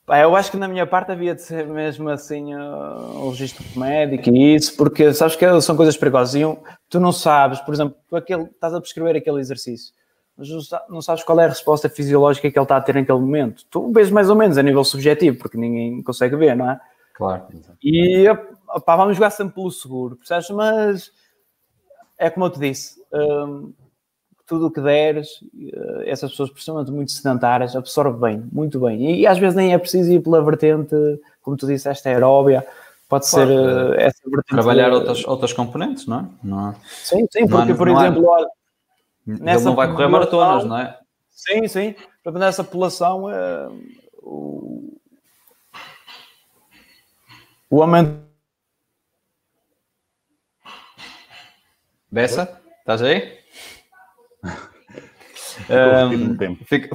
Eu acho que na minha parte havia de ser mesmo assim o registro médico e isso, porque sabes que são coisas perigosas. E um, tu não sabes, por exemplo, tu aquele, estás a prescrever aquele exercício, mas não sabes qual é a resposta fisiológica que ele está a ter naquele momento. Tu vês mais ou menos a nível subjetivo, porque ninguém consegue ver, não é? Claro. E opá, vamos jogar sempre pelo seguro, percebes? Mas é como eu te disse, um, tudo o que deres, uh, essas pessoas, principalmente muito sedentárias, absorve bem, muito bem. E, e, às vezes nem é preciso ir pela vertente, como tu disseste, aeróbia, pode ser uh, essa vertente. Trabalhar de... outras, outras componentes, não é? Não é? Sim, sim, porque, há, por exemplo, olha, nessa não vai correr maratonas, não é? Sim, sim. Nessa população, uh, o, o aumento Bessa, estás aí?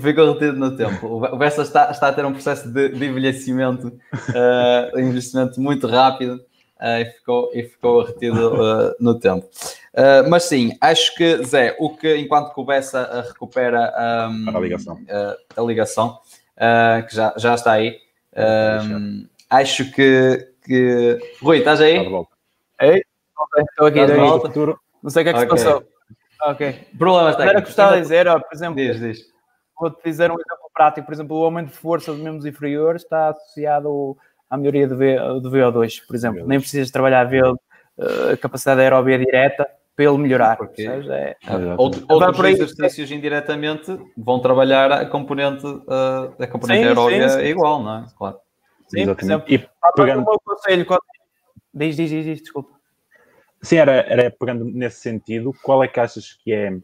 Ficou um, retido no tempo. O Bessa está, está a ter um processo de, de envelhecimento, uh, envelhecimento muito rápido uh, e, ficou, e ficou retido uh, no tempo. Uh, mas sim, acho que, Zé, o que enquanto que o Bessa recupera um, a ligação, a ligação que já, já está aí, um, acho que, que. Rui, estás aí? Ei, estou aqui, estou aqui. Não sei o que é que okay. se passou. Ok. Problemas técnicos. Era que gostava de dizer, ó, por exemplo, diz, diz. vou-te dizer um exemplo prático. Por exemplo, o aumento de força dos membros inferiores está associado à melhoria do, v, do VO2, por exemplo. Nem precisas trabalhar a VO, uh, capacidade aeróbia direta para ele melhorar. Porque seja, é... é outros exercícios indiretamente vão trabalhar a componente, uh, a componente sim, aeróbia sim, sim. igual, não é? Claro. Sim, Exatamente. por exemplo, e pegando... o meu conselho, quando... diz, diz, diz, diz, desculpa. Sim, era, era pegando nesse sentido, qual é que achas que é.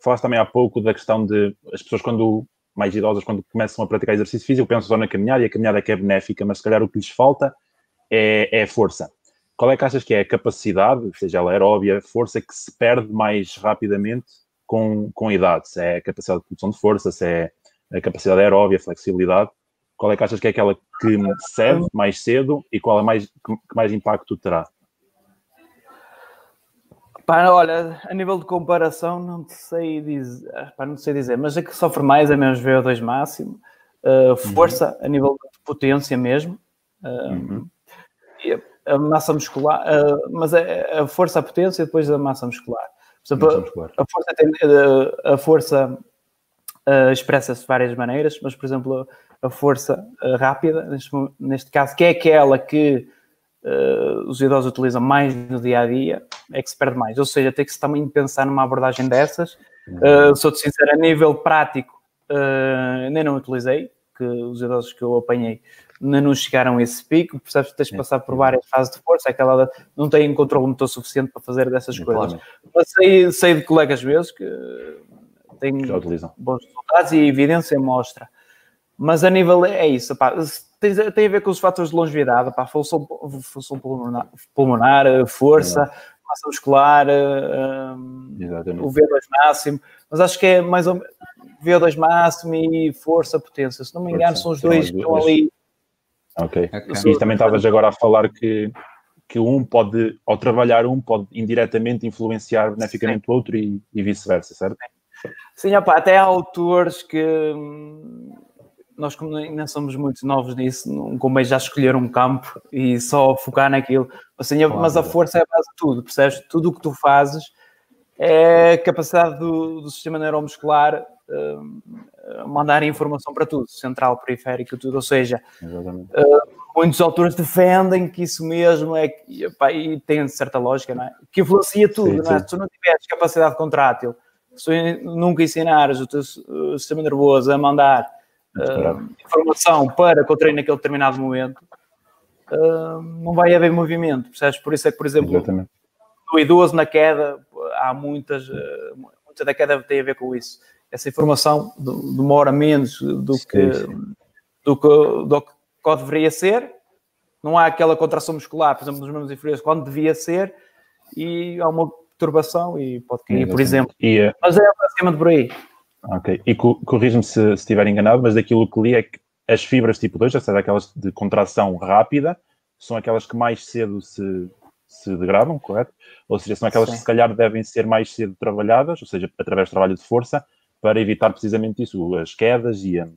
Falaste também há pouco da questão de as pessoas, quando mais idosas, quando começam a praticar exercício físico, pensam só na caminhada e a caminhada é que é benéfica, mas se calhar o que lhes falta é, é a força. Qual é que achas que é a capacidade, seja ela aeróbia, força, que se perde mais rapidamente com, com a idade? Se é a capacidade de produção de força, se é a capacidade aeróbia, flexibilidade? Qual é que achas que é aquela que cede mais cedo e qual é mais, que mais impacto terá? Pá, olha, a nível de comparação, não sei dizer, pá, não sei dizer, mas a que sofre mais é menos VO2 máximo, uh, força uhum. a nível de potência mesmo, uh, uhum. a, a, massa muscular, uh, mas a, a, força, a potência e depois a massa muscular. Por exemplo, muscular. A, força, tem, a força expressa-se de várias maneiras, mas, por exemplo, a força rápida, neste, neste caso, que é aquela que uh, os idosos utilizam mais no dia a dia, é que se perde mais. Ou seja, tem que se também pensar numa abordagem dessas. Uh, Sou-te sincero, a nível prático, uh, nem não utilizei, que os idosos que eu apanhei ainda não chegaram a esse pico, percebes que tens de passar por várias fases de força, aquela não têm controle motor suficiente para fazer dessas é coisas. Claro. Mas sei, sei de colegas meus que têm bons resultados e a evidência mostra. Mas a nível é isso, pá, tem, tem a ver com os fatores de longevidade, pá, função, função pulmonar, pulmonar, força, massa muscular, uh, o V2 máximo, mas acho que é mais ou menos VO2 máximo e força potência. Se não me engano, são os dois que estão ali. Ok. okay. E também estavas agora a falar que, que um pode, ao trabalhar um, pode indiretamente influenciar beneficamente o outro e, e vice-versa, certo? Sim, opa, até há autores que hum, nós como ainda somos muito novos nisso, não convém já escolher um campo e só focar naquilo. Assim, claro. Mas a força é a base de tudo, percebes? Tudo o que tu fazes é a capacidade do, do sistema neuromuscular uh, mandar informação para tudo, central, periférico, tudo. Ou seja, uh, muitos autores defendem que isso mesmo é, e tem certa lógica, não é? Que influencia tudo, sim, não é? Se tu não tiveres capacidade contrátil, se tu nunca ensinares o teu o sistema nervoso a mandar uh, informação para que eu treine naquele determinado momento, uh, não vai haver movimento, percebes? Por isso é que, por exemplo, Exatamente. no idoso, na queda, há muitas, uh, muita da queda tem a ver com isso. Essa informação demora menos do que, do que, do que deveria ser. Não há aquela contração muscular, por exemplo, nos membros inferiores, quando devia ser, e há uma perturbação e pode cair, por exemplo. E, Mas é basicamente por aí. Ok, e corrijo-me se, se estiver enganado, mas daquilo que li é que as fibras tipo 2, ou seja, aquelas de contração rápida, são aquelas que mais cedo se, se degradam, correto? Ou seja, são aquelas Sim. que se calhar devem ser mais cedo trabalhadas, ou seja, através do trabalho de força, para evitar precisamente isso, as quedas e, a.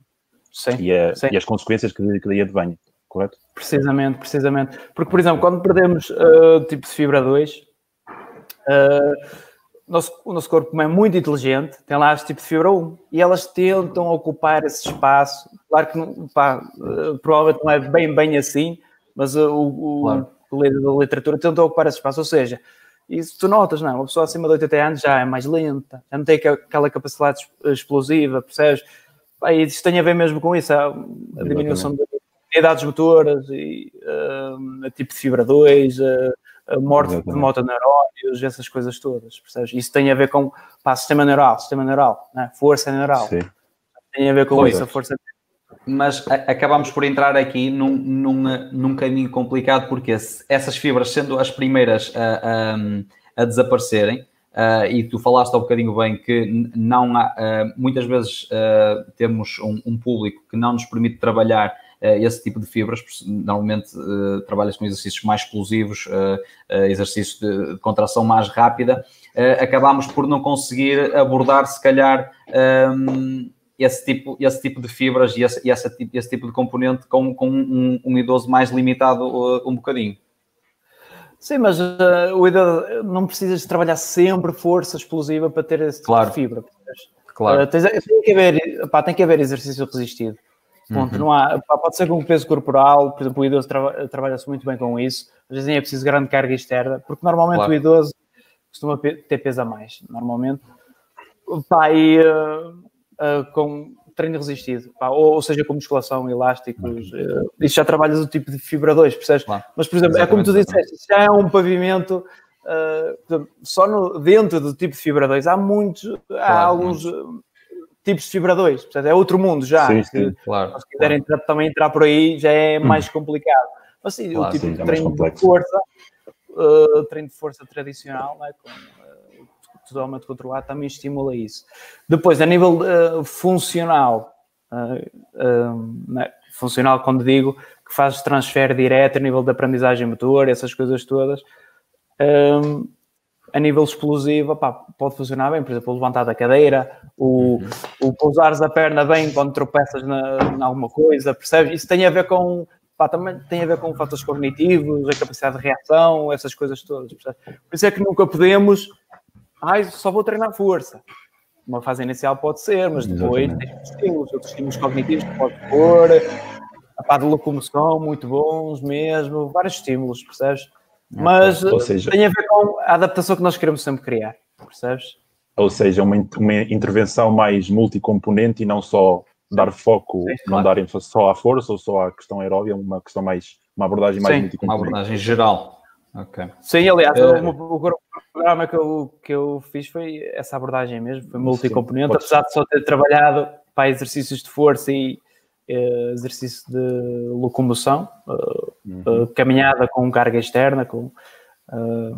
E, a, e, as consequências que, que daí advêm, correto? Precisamente, precisamente. Porque, por exemplo, quando perdemos uh, tipo de fibra 2, uh, nosso, o nosso corpo é muito inteligente, tem lá este tipo de fibra 1 e elas tentam ocupar esse espaço. Claro que não, pá, uh, provavelmente não é bem, bem assim, mas uh, o, claro. o líder da literatura tenta ocupar esse espaço. Ou seja, isso tu notas, não? É? Uma pessoa acima de 80 anos já é mais lenta, já não tem aquela capacidade explosiva, percebes? Pá, e isso tem a ver mesmo com isso, a, diminuição de unidades motoras e uh, tipo de fibra 2, uh, a morte Exatamente. de motoneurónios, essas coisas todas, percebes? Isso tem a ver com pá, sistema neural, sistema neural, né? força neural. Sim. Tem a ver com pois isso, é. a força mas acabamos por entrar aqui num, num, num caminho complicado, porque essas fibras, sendo as primeiras a, a, a desaparecerem, uh, e tu falaste há um bocadinho bem que não há, uh, muitas vezes uh, temos um, um, público que não nos permite trabalhar esse tipo de fibras, normalmente uh, trabalhas com exercícios mais explosivos, uh, exercícios de, de, contração mais rápida, acabamos por não conseguir abordar, se calhar, um, esse, tipo, esse tipo de fibras e esse, esse, esse tipo de componente com, com um, um idoso mais limitado um bocadinho. Sim, mas uh, o idoso não precisas trabalhar sempre força explosiva para ter esse tipo claro. de fibra. Claro. Uh, tens, tem, que haver, pá, tem que haver exercício resistido. Ponto. Uhum. Não há, pode ser com peso corporal, por exemplo, o idoso tra trabalha-se muito bem com isso. Às vezes nem é preciso grande carga externa, porque normalmente claro. o idoso costuma ter peso a mais, normalmente. Pá, e uh, uh, com treino resistido, pá, ou, ou, seja, com musculação, elásticos, uh, isso já trabalhas o tipo de fibra 2, percebes? Claro. Mas, por exemplo, Exatamente. é como tu disseste, já é um pavimento. Uh, só no, dentro do tipo de fibra 2 há muitos, claro, há alguns tipos de fibra 2, portanto, é outro mundo já. Sim, sim, claro. Se quiserem claro. também entrar por aí, já é hum. mais complicado. Mas sim, claro, o tipo sim, de é treino de força, uh, treino de força tradicional, né, com, uh, totalmente controlado, também estimula isso. Depois, a nível uh, funcional, né, funcional, quando digo que faz transfer direto a nível de aprendizagem motor, essas coisas todas, a nível explosivo, pá, pode funcionar bem, por exemplo, o levantar da cadeira, o, uhum. o pousares a perna bem quando tropeças na, na, alguma coisa, percebes? Isso tem a ver com, pá, também tem a ver com fatores cognitivos, a capacidade de reação, essas coisas todas, percebes? Por isso é que nunca podemos, ai, só vou treinar força. Uma fase inicial pode ser, mas depois tem outros estímulos, outros estímulos cognitivos que pode pôr, a pá de locomoção, muito bons mesmo, vários estímulos, percebes? Mas seja, tem a ver com a adaptação que nós queremos sempre criar, percebes? Ou seja, uma, uma intervenção mais multicomponente e não só dar foco, Sim, não claro. dar ênfase só à força ou só à questão aeróbica, uma questão mais, uma abordagem mais Sim, multicomponente. Uma abordagem geral. Okay. Sim, aliás, uh, o, o, programa que eu, que eu fiz foi essa abordagem mesmo, foi multicomponente, apesar de só ter trabalhado para exercícios de força e exercício de locomoção, uh, uhum. caminhada com carga externa, com,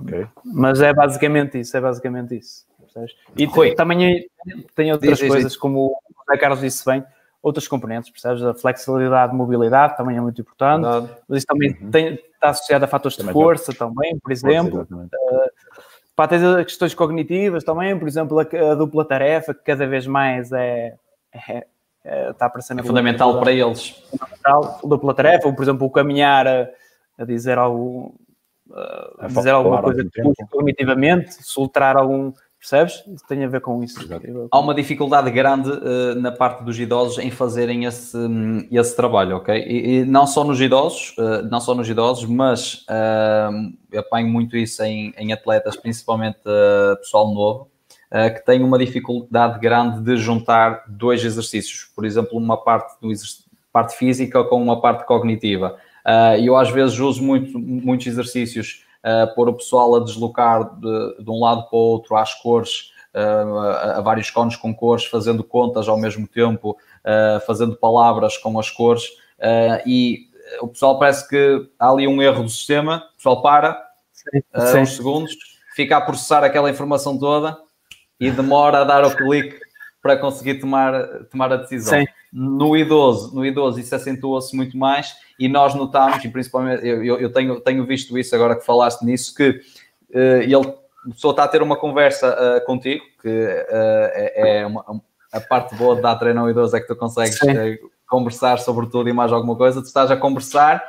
okay. Mas é basicamente isso, é basicamente isso. Percebes? E Rui. também tem outras diz, coisas, diz. como o Carlos disse bem, outras componentes, percebes? A flexibilidade, mobilidade também é muito importante, Verdade. mas isso também uhum. tem, está associado a fatores também de força também, por exemplo. para ter questões cognitivas também, por exemplo, a, a, dupla tarefa, que cada vez mais é, é, é está aparecendo. É fundamental para eles. Fundamental, dupla tarefa, ou por exemplo, o caminhar a, a dizer algo. A dizer alguma coisa cognitivamente, soltar algum Percebes? Isso tem a ver com isso. Há uma dificuldade grande uh, na parte dos idosos em fazerem esse, esse trabalho, ok? E, e não só nos idosos, uh, não só nos idosos, mas uh, eu apanho muito isso em, em atletas, principalmente pessoal novo, que tem uma dificuldade grande de juntar dois exercícios. Por exemplo, uma parte, do parte física com uma parte cognitiva. E eu às vezes uso muito, muitos exercícios uh, pôr o pessoal a deslocar de, de um lado para o outro às cores, uh, a, a, vários cones com cores, fazendo contas ao mesmo tempo, uh, fazendo palavras com as cores, e o pessoal parece que há ali um erro do sistema, o pessoal para sim, sim. uns segundos, fica a processar aquela informação toda e demora a dar o clique para conseguir tomar, tomar a decisão. Sim. No idoso, no idoso isso acentua-se muito mais e nós notamos, e principalmente eu, eu tenho, tenho visto isso agora que falaste nisso, que uh, ele só está a ter uma conversa uh, contigo, que uh, é, é uma, a parte boa de dar treino ao idoso é que tu consegues conversar sobre tudo e mais alguma coisa, tu estás a conversar,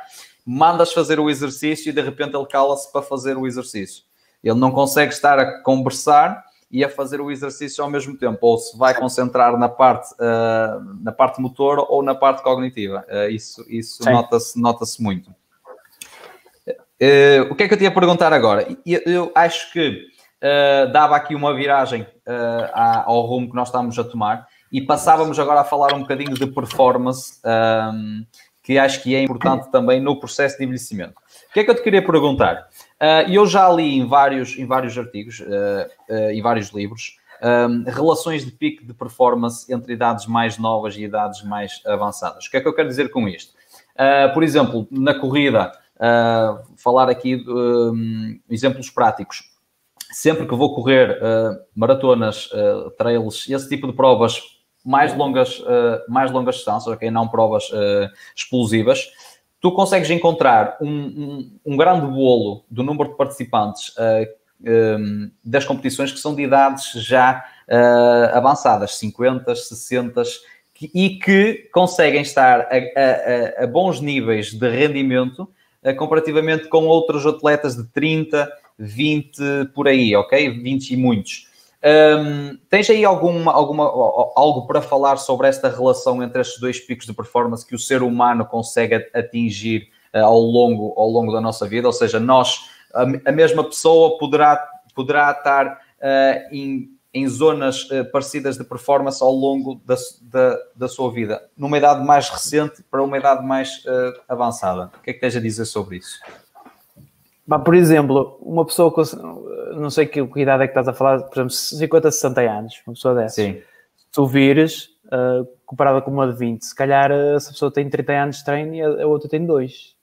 mandas fazer o exercício e de repente ele cala-se para fazer o exercício. Ele não consegue estar a conversar e a fazer o exercício ao mesmo tempo, ou se vai concentrar na parte, uh, na parte motor ou na parte cognitiva. Uh, isso isso nota-se nota muito. Uh, o que é que eu tinha a perguntar agora? Eu, eu acho que dava aqui uma viragem ao rumo que nós estamos a tomar e passávamos agora a falar um bocadinho de performance, um, que acho que é importante também no processo de envelhecimento. O que é que eu te queria perguntar? Uh, eu já li em vários, em vários artigos, uh, uh, em vários livros, um, relações de pico de performance entre idades mais novas e idades mais avançadas. O que é que eu quero dizer com isto? por exemplo, na corrida, falar aqui de um, exemplos práticos. Sempre que vou correr maratonas, trails, esse tipo de provas mais longas, mais longas distâncias, ok? Não provas explosivas tu consegues encontrar um, um, um, grande bolo do número de participantes uh, eh, um, ehm, das competições que são de idades já uh, avançadas, 50, 60, que, e que conseguem estar a, a, a bons níveis de rendimento uh, comparativamente com outros atletas de 30, 20 por aí, ok? 20 e muitos. Um, tens aí alguma, alguma, algo para falar sobre esta relação entre estes dois picos de performance que o ser humano consegue atingir uh, ao, longo, ao longo da nossa vida? Ou seja, nós, a, a mesma pessoa poderá, poderá estar uh, em, em zonas uh, parecidas de performance ao longo da, da, da, sua vida, numa idade mais recente para uma idade mais avançada. O que é que tens a dizer sobre isso? Por exemplo, uma pessoa com não sei que, que idade é que estás a falar, por exemplo, 50, 60 anos, uma pessoa dessa. Sim. Se tu vires, uh, comparada com uma de 20, se calhar uh, essa pessoa tem 30 anos de treino e a, a outra tem 2.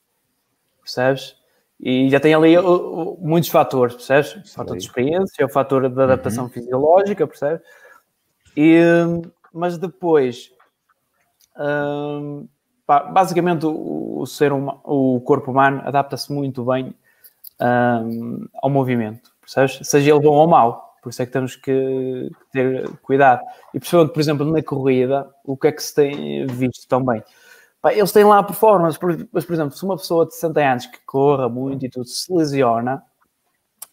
Percebes? E já tem ali uh, muitos fatores, percebes? O fator de experiência, o fator da adaptação uhum. fisiológica, percebes? E, mas depois, pá, basicamente, o, o, ser o corpo humano adapta-se muito bem um, ao movimento, percebes? Seja ele bom ou mau. Por isso é que temos que ter cuidado. E principalmente, por exemplo, na corrida, o que é que se tem visto também? Eles têm lá a performance, mas, por exemplo, se uma pessoa de 60 anos que corra muito e tudo se lesiona,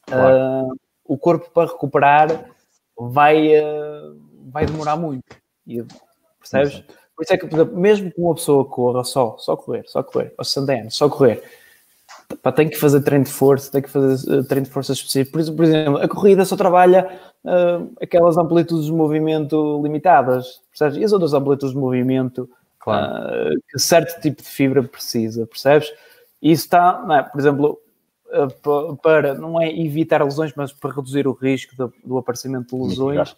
claro. uh, o corpo para recuperar vai, uh, vai demorar muito. E, percebes? Por isso é que, mesmo que uma pessoa corra só, só correr, só correr, aos 60 anos, só correr, pá, tem que fazer treino de força, tem que fazer uh, treino de força específico. Por, por, exemplo, a corrida só trabalha uh, aquelas amplitudes de movimento limitadas, percebes? E as outras amplitudes de movimento claro. uh, que certo tipo de fibra precisa, percebes? E isso está, é? por exemplo, para não é evitar lesões, mas para reduzir o risco do, do aparecimento de lesões.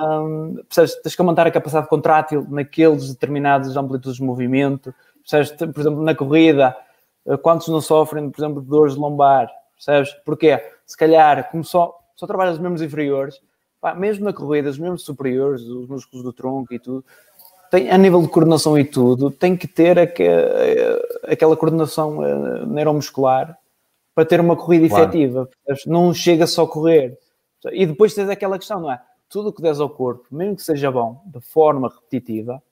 Um, percebes? Tens que aumentar a capacidade contrátil naqueles determinados amplitudes de movimento. Percebes? Por exemplo, na corrida, eh, quantos não sofrem, por exemplo, de dores de lombar, percebes? Porque se calhar, como só, só trabalhas os membros inferiores, pá, mesmo na corrida, os membros superiores, os músculos do tronco e tudo, tem, a nível de coordenação e tudo, tem que ter aquela coordenação uh, neuromuscular para ter uma corrida claro. efetiva. Não chega só a correr. E depois tens aquela questão, não é? Tudo o que des ao corpo, mesmo que seja bom, de forma repetitiva,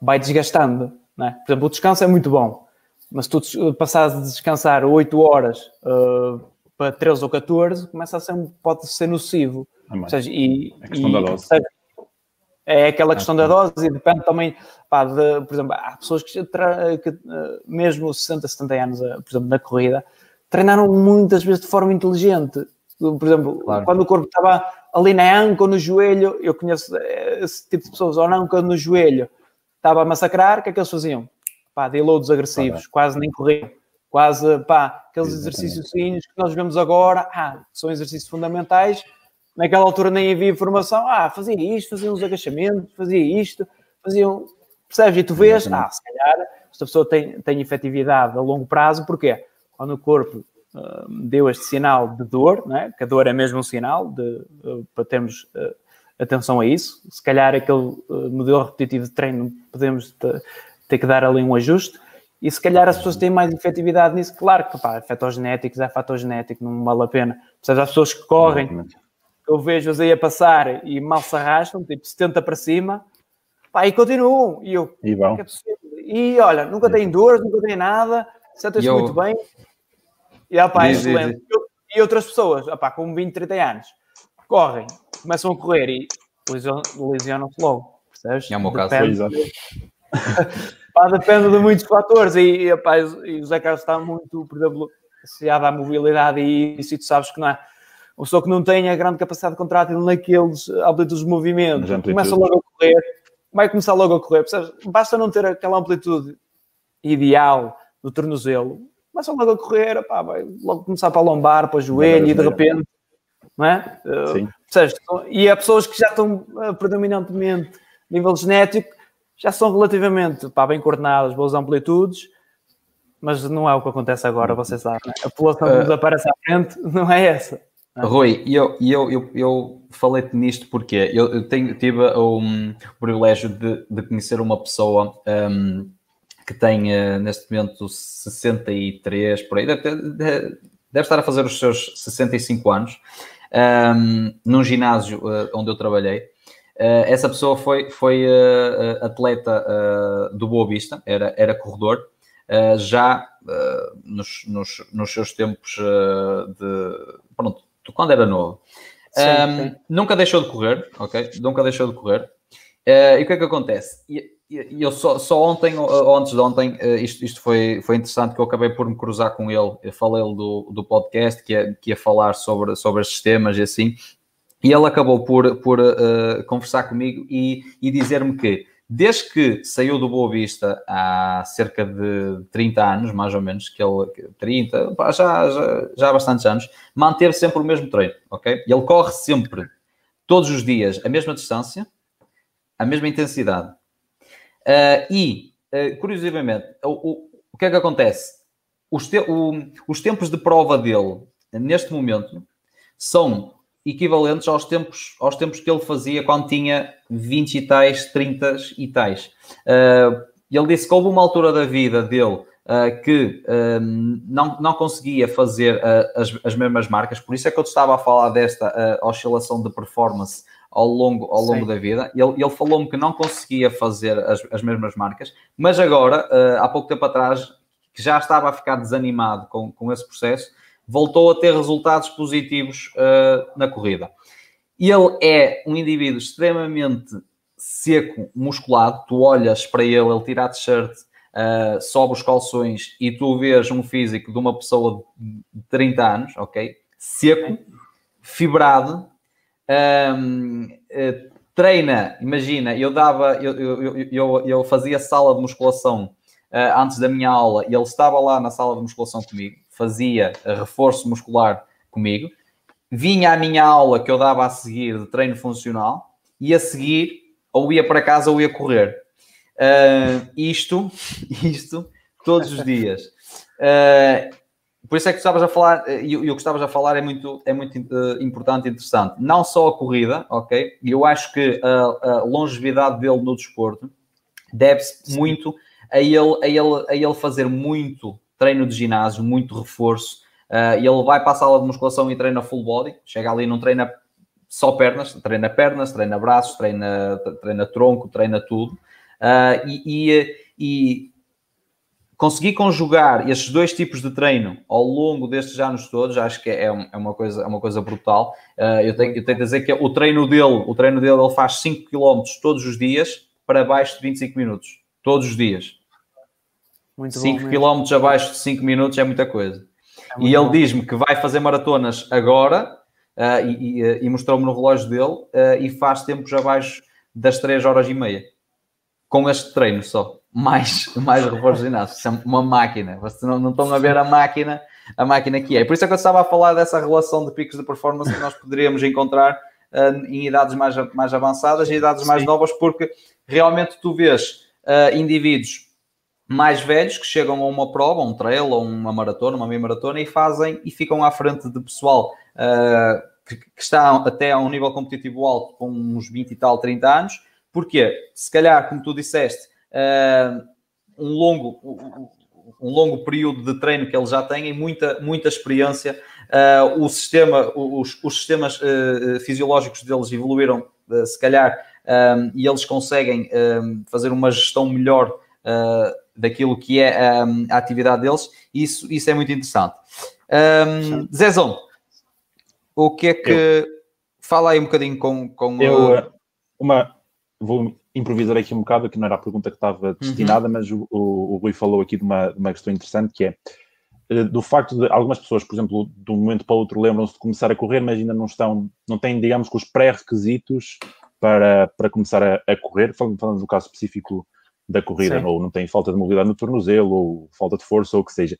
vai desgastando. É? Por exemplo, o descanso é muito bom, mas se tu passares de descansar 8 horas uh, para 13 ou 14, começa a ser, pode ser nocivo. É ou seja, e, é questão e, da dose. É aquela questão da dose e depende também, pá, de, por exemplo, há pessoas que, que uh, mesmo 60, 70 anos, uh, por exemplo, na corrida, treinaram muitas vezes de forma inteligente. Por exemplo, claro. quando o corpo estava ali na anca ou no joelho, eu conheço esse tipo de pessoas, ou na anca ou no joelho, estava a massacrar, o que é que eles faziam? Pá, deloads agressivos, quase nem corriam. Quase, pá, aqueles exercícios que nós vemos agora, ah, são exercícios fundamentais, naquela altura nem havia informação, ah, fazia isto, fazia uns agachamentos, fazia isto, faziam, percebes? E tu vês, ah, se calhar esta pessoa tem, tem efetividade a longo prazo, porquê? quando o corpo uh, deu este sinal de dor, né? que a dor é mesmo um sinal de, uh, para termos uh, atenção a isso. Se calhar aquele modelo repetitivo de treino podemos ter que dar ali um ajuste. E se calhar as pessoas têm mais efetividade nisso, claro que pá, é fator genético, é fator genético, não vale a pena. Percebes? As pessoas que correm, eu vejo-as aí a passar e mal se arrastam, tipo 70 para cima, pá, e continuam. E eu, e, bom. É e olha, nunca têm dores, nunca têm nada, sentem-se eu... muito bem. E, opa, diz, excelente. Diz, diz. e outras pessoas, opa, com 20, 30 anos, correm, começam a correr e lesionam-se logo. Percebes? É um meu caso. Depende, pá, depende de muitos fatores. E, e, opa, e o Zé Carlos está muito, associado à mobilidade e isso, e tu sabes que não é. O pessoa que não tem a grande capacidade de contrato naqueles amplitudes de movimento, começa logo a correr, vai começar logo a correr. Percebes? Basta não ter aquela amplitude ideal do tornozelo, começam logo a correr, pá, vai logo começar para a lombar, para o joelho e de repente, não é? Sim. Uh, e há pessoas que já estão uh, predominantemente nível genético, já são relativamente pá, bem coordenadas, boas amplitudes, mas não é o que acontece agora, vocês sabem. Né? A população que uh, nos aparece à frente não é essa. Não é? Rui, eu, eu, eu, eu falei-te nisto porque eu, tenho, tive um, o privilégio de, de conhecer uma pessoa um, que tem uh, neste momento 63 por aí, deve, deve, deve, estar a fazer os seus 65 anos, um, num ginásio uh, onde eu trabalhei. Uh, essa pessoa foi, foi atleta do Boa Vista, era, era corredor, já nos, nos, nos, seus tempos de. Pronto, quando era novo. Sim, um, sim. Nunca deixou de correr, ok? Nunca deixou de correr. e o que é que acontece? E eu só, só ontem, ou antes de ontem, eh, isto, isto foi, foi interessante que eu acabei por me cruzar com ele. Eu falei do, do podcast que ia, que ia falar sobre, sobre os sistemas e assim. E ele acabou por, por uh, conversar comigo e, e dizer-me que, desde que saiu do Boa Vista há cerca de 30 anos, mais ou menos, que ele, 30, já, já, já há bastantes anos, manteve sempre o mesmo treino, ok? Ele corre sempre, todos os dias, a mesma distância, a mesma intensidade Uh, e, uh, curiosamente, o, o, o, que é que acontece? Os, te, o, os tempos de prova dele, neste momento, são equivalentes aos tempos, aos tempos que ele fazia quando tinha 20 e tais, 30 e tais. Uh, ele disse que houve uma altura da vida dele Uh, que uh, não, não conseguia fazer uh, as, as mesmas marcas, por isso é que eu estava a falar desta oscilação de performance ao longo, ao longo da vida. Ele, ele falou-me que não conseguia fazer as, as mesmas marcas, mas agora, há pouco tempo atrás, que já estava a ficar desanimado com, com esse processo, voltou a ter resultados positivos uh, na corrida. Ele é um indivíduo extremamente seco, musculado. Tu olhas para ele, ele tira a t-shirt, uh, sobe os calções e tu vês um físico de uma pessoa de 30 anos, ok? Seco, fibrado, um, eh, treina, imagina, eu dava, eu, eu, eu, eu, fazia sala de musculação uh, antes da minha aula e ele estava lá na sala de musculação comigo, fazia reforço muscular comigo, vinha à minha aula que eu dava a seguir de treino funcional e a seguir ou ia para casa ou ia correr. Uh, isto, isto todos os dias. Uh, por isso é que estavas a falar, e, o que estavas a falar é muito, é muito uh, importante e interessante. Não só a corrida, ok? E eu acho que a, a, longevidade dele no desporto deve-se muito a ele, a, ele, a ele fazer muito treino de ginásio, muito reforço. Uh, e ele vai para a sala de musculação e treina full body, chega ali e não treina só pernas, treina pernas, treina braços, treina, treina tronco, treina tudo. Uh, e, e, e conseguir conjugar estes dois tipos de treino ao longo destes anos todos, acho que é, é uma, coisa, é uma coisa brutal. Uh, eu, tenho, eu tenho dizer que o treino dele, o treino dele, ele faz 5 km todos os dias para baixo de 25 minutos. Todos os dias. Muito 5 km abaixo de 5 minutos é muita coisa. É e ele diz-me que vai fazer maratonas agora uh, e, e, e mostrou-me no relógio dele uh, e faz tempos abaixo das 3 horas e meia. Com este treino só mais, mais reforço ginásio. Isso é uma máquina. Vocês não, não estão a ver a máquina, a máquina que é. Por isso é que eu estava a falar dessa relação de picos de performance que nós poderíamos encontrar uh, em idades mais, mais avançadas e idades mais Sim. novas, porque realmente tu vês indivíduos mais velhos que chegam a uma prova, um trail, ou uma maratona, uma meia maratona e fazem e ficam à frente de pessoal uh, que, que, está até a um nível competitivo alto com uns 20 e tal, 30 anos. Porquê? Se calhar, como tu disseste, uh, um, longo, um longo período de treino que eles já têm e muita, muita experiência. Uh, o sistema, os, os sistemas uh, fisiológicos deles evoluíram, se calhar, um, e eles conseguem um, fazer uma gestão melhor daquilo que é a atividade deles. Isso, isso é muito interessante. Um, Zezão, o que é que. Eu, fala aí um bocadinho com. com eu, uma, vou improvisar aqui um bocado, que não era a pergunta que estava uhum. destinada, uhum. mas o, o, o, Rui falou aqui de uma, de uma questão interessante que é eh, do facto de algumas pessoas, por exemplo, de um momento para o outro lembram-se de começar a correr, mas ainda não estão, não têm, digamos, os pré-requisitos para, para começar a, a correr, falando, falando, do caso específico da corrida, Sim. ou não têm falta de mobilidade no tornozelo, ou falta de força, ou o que seja.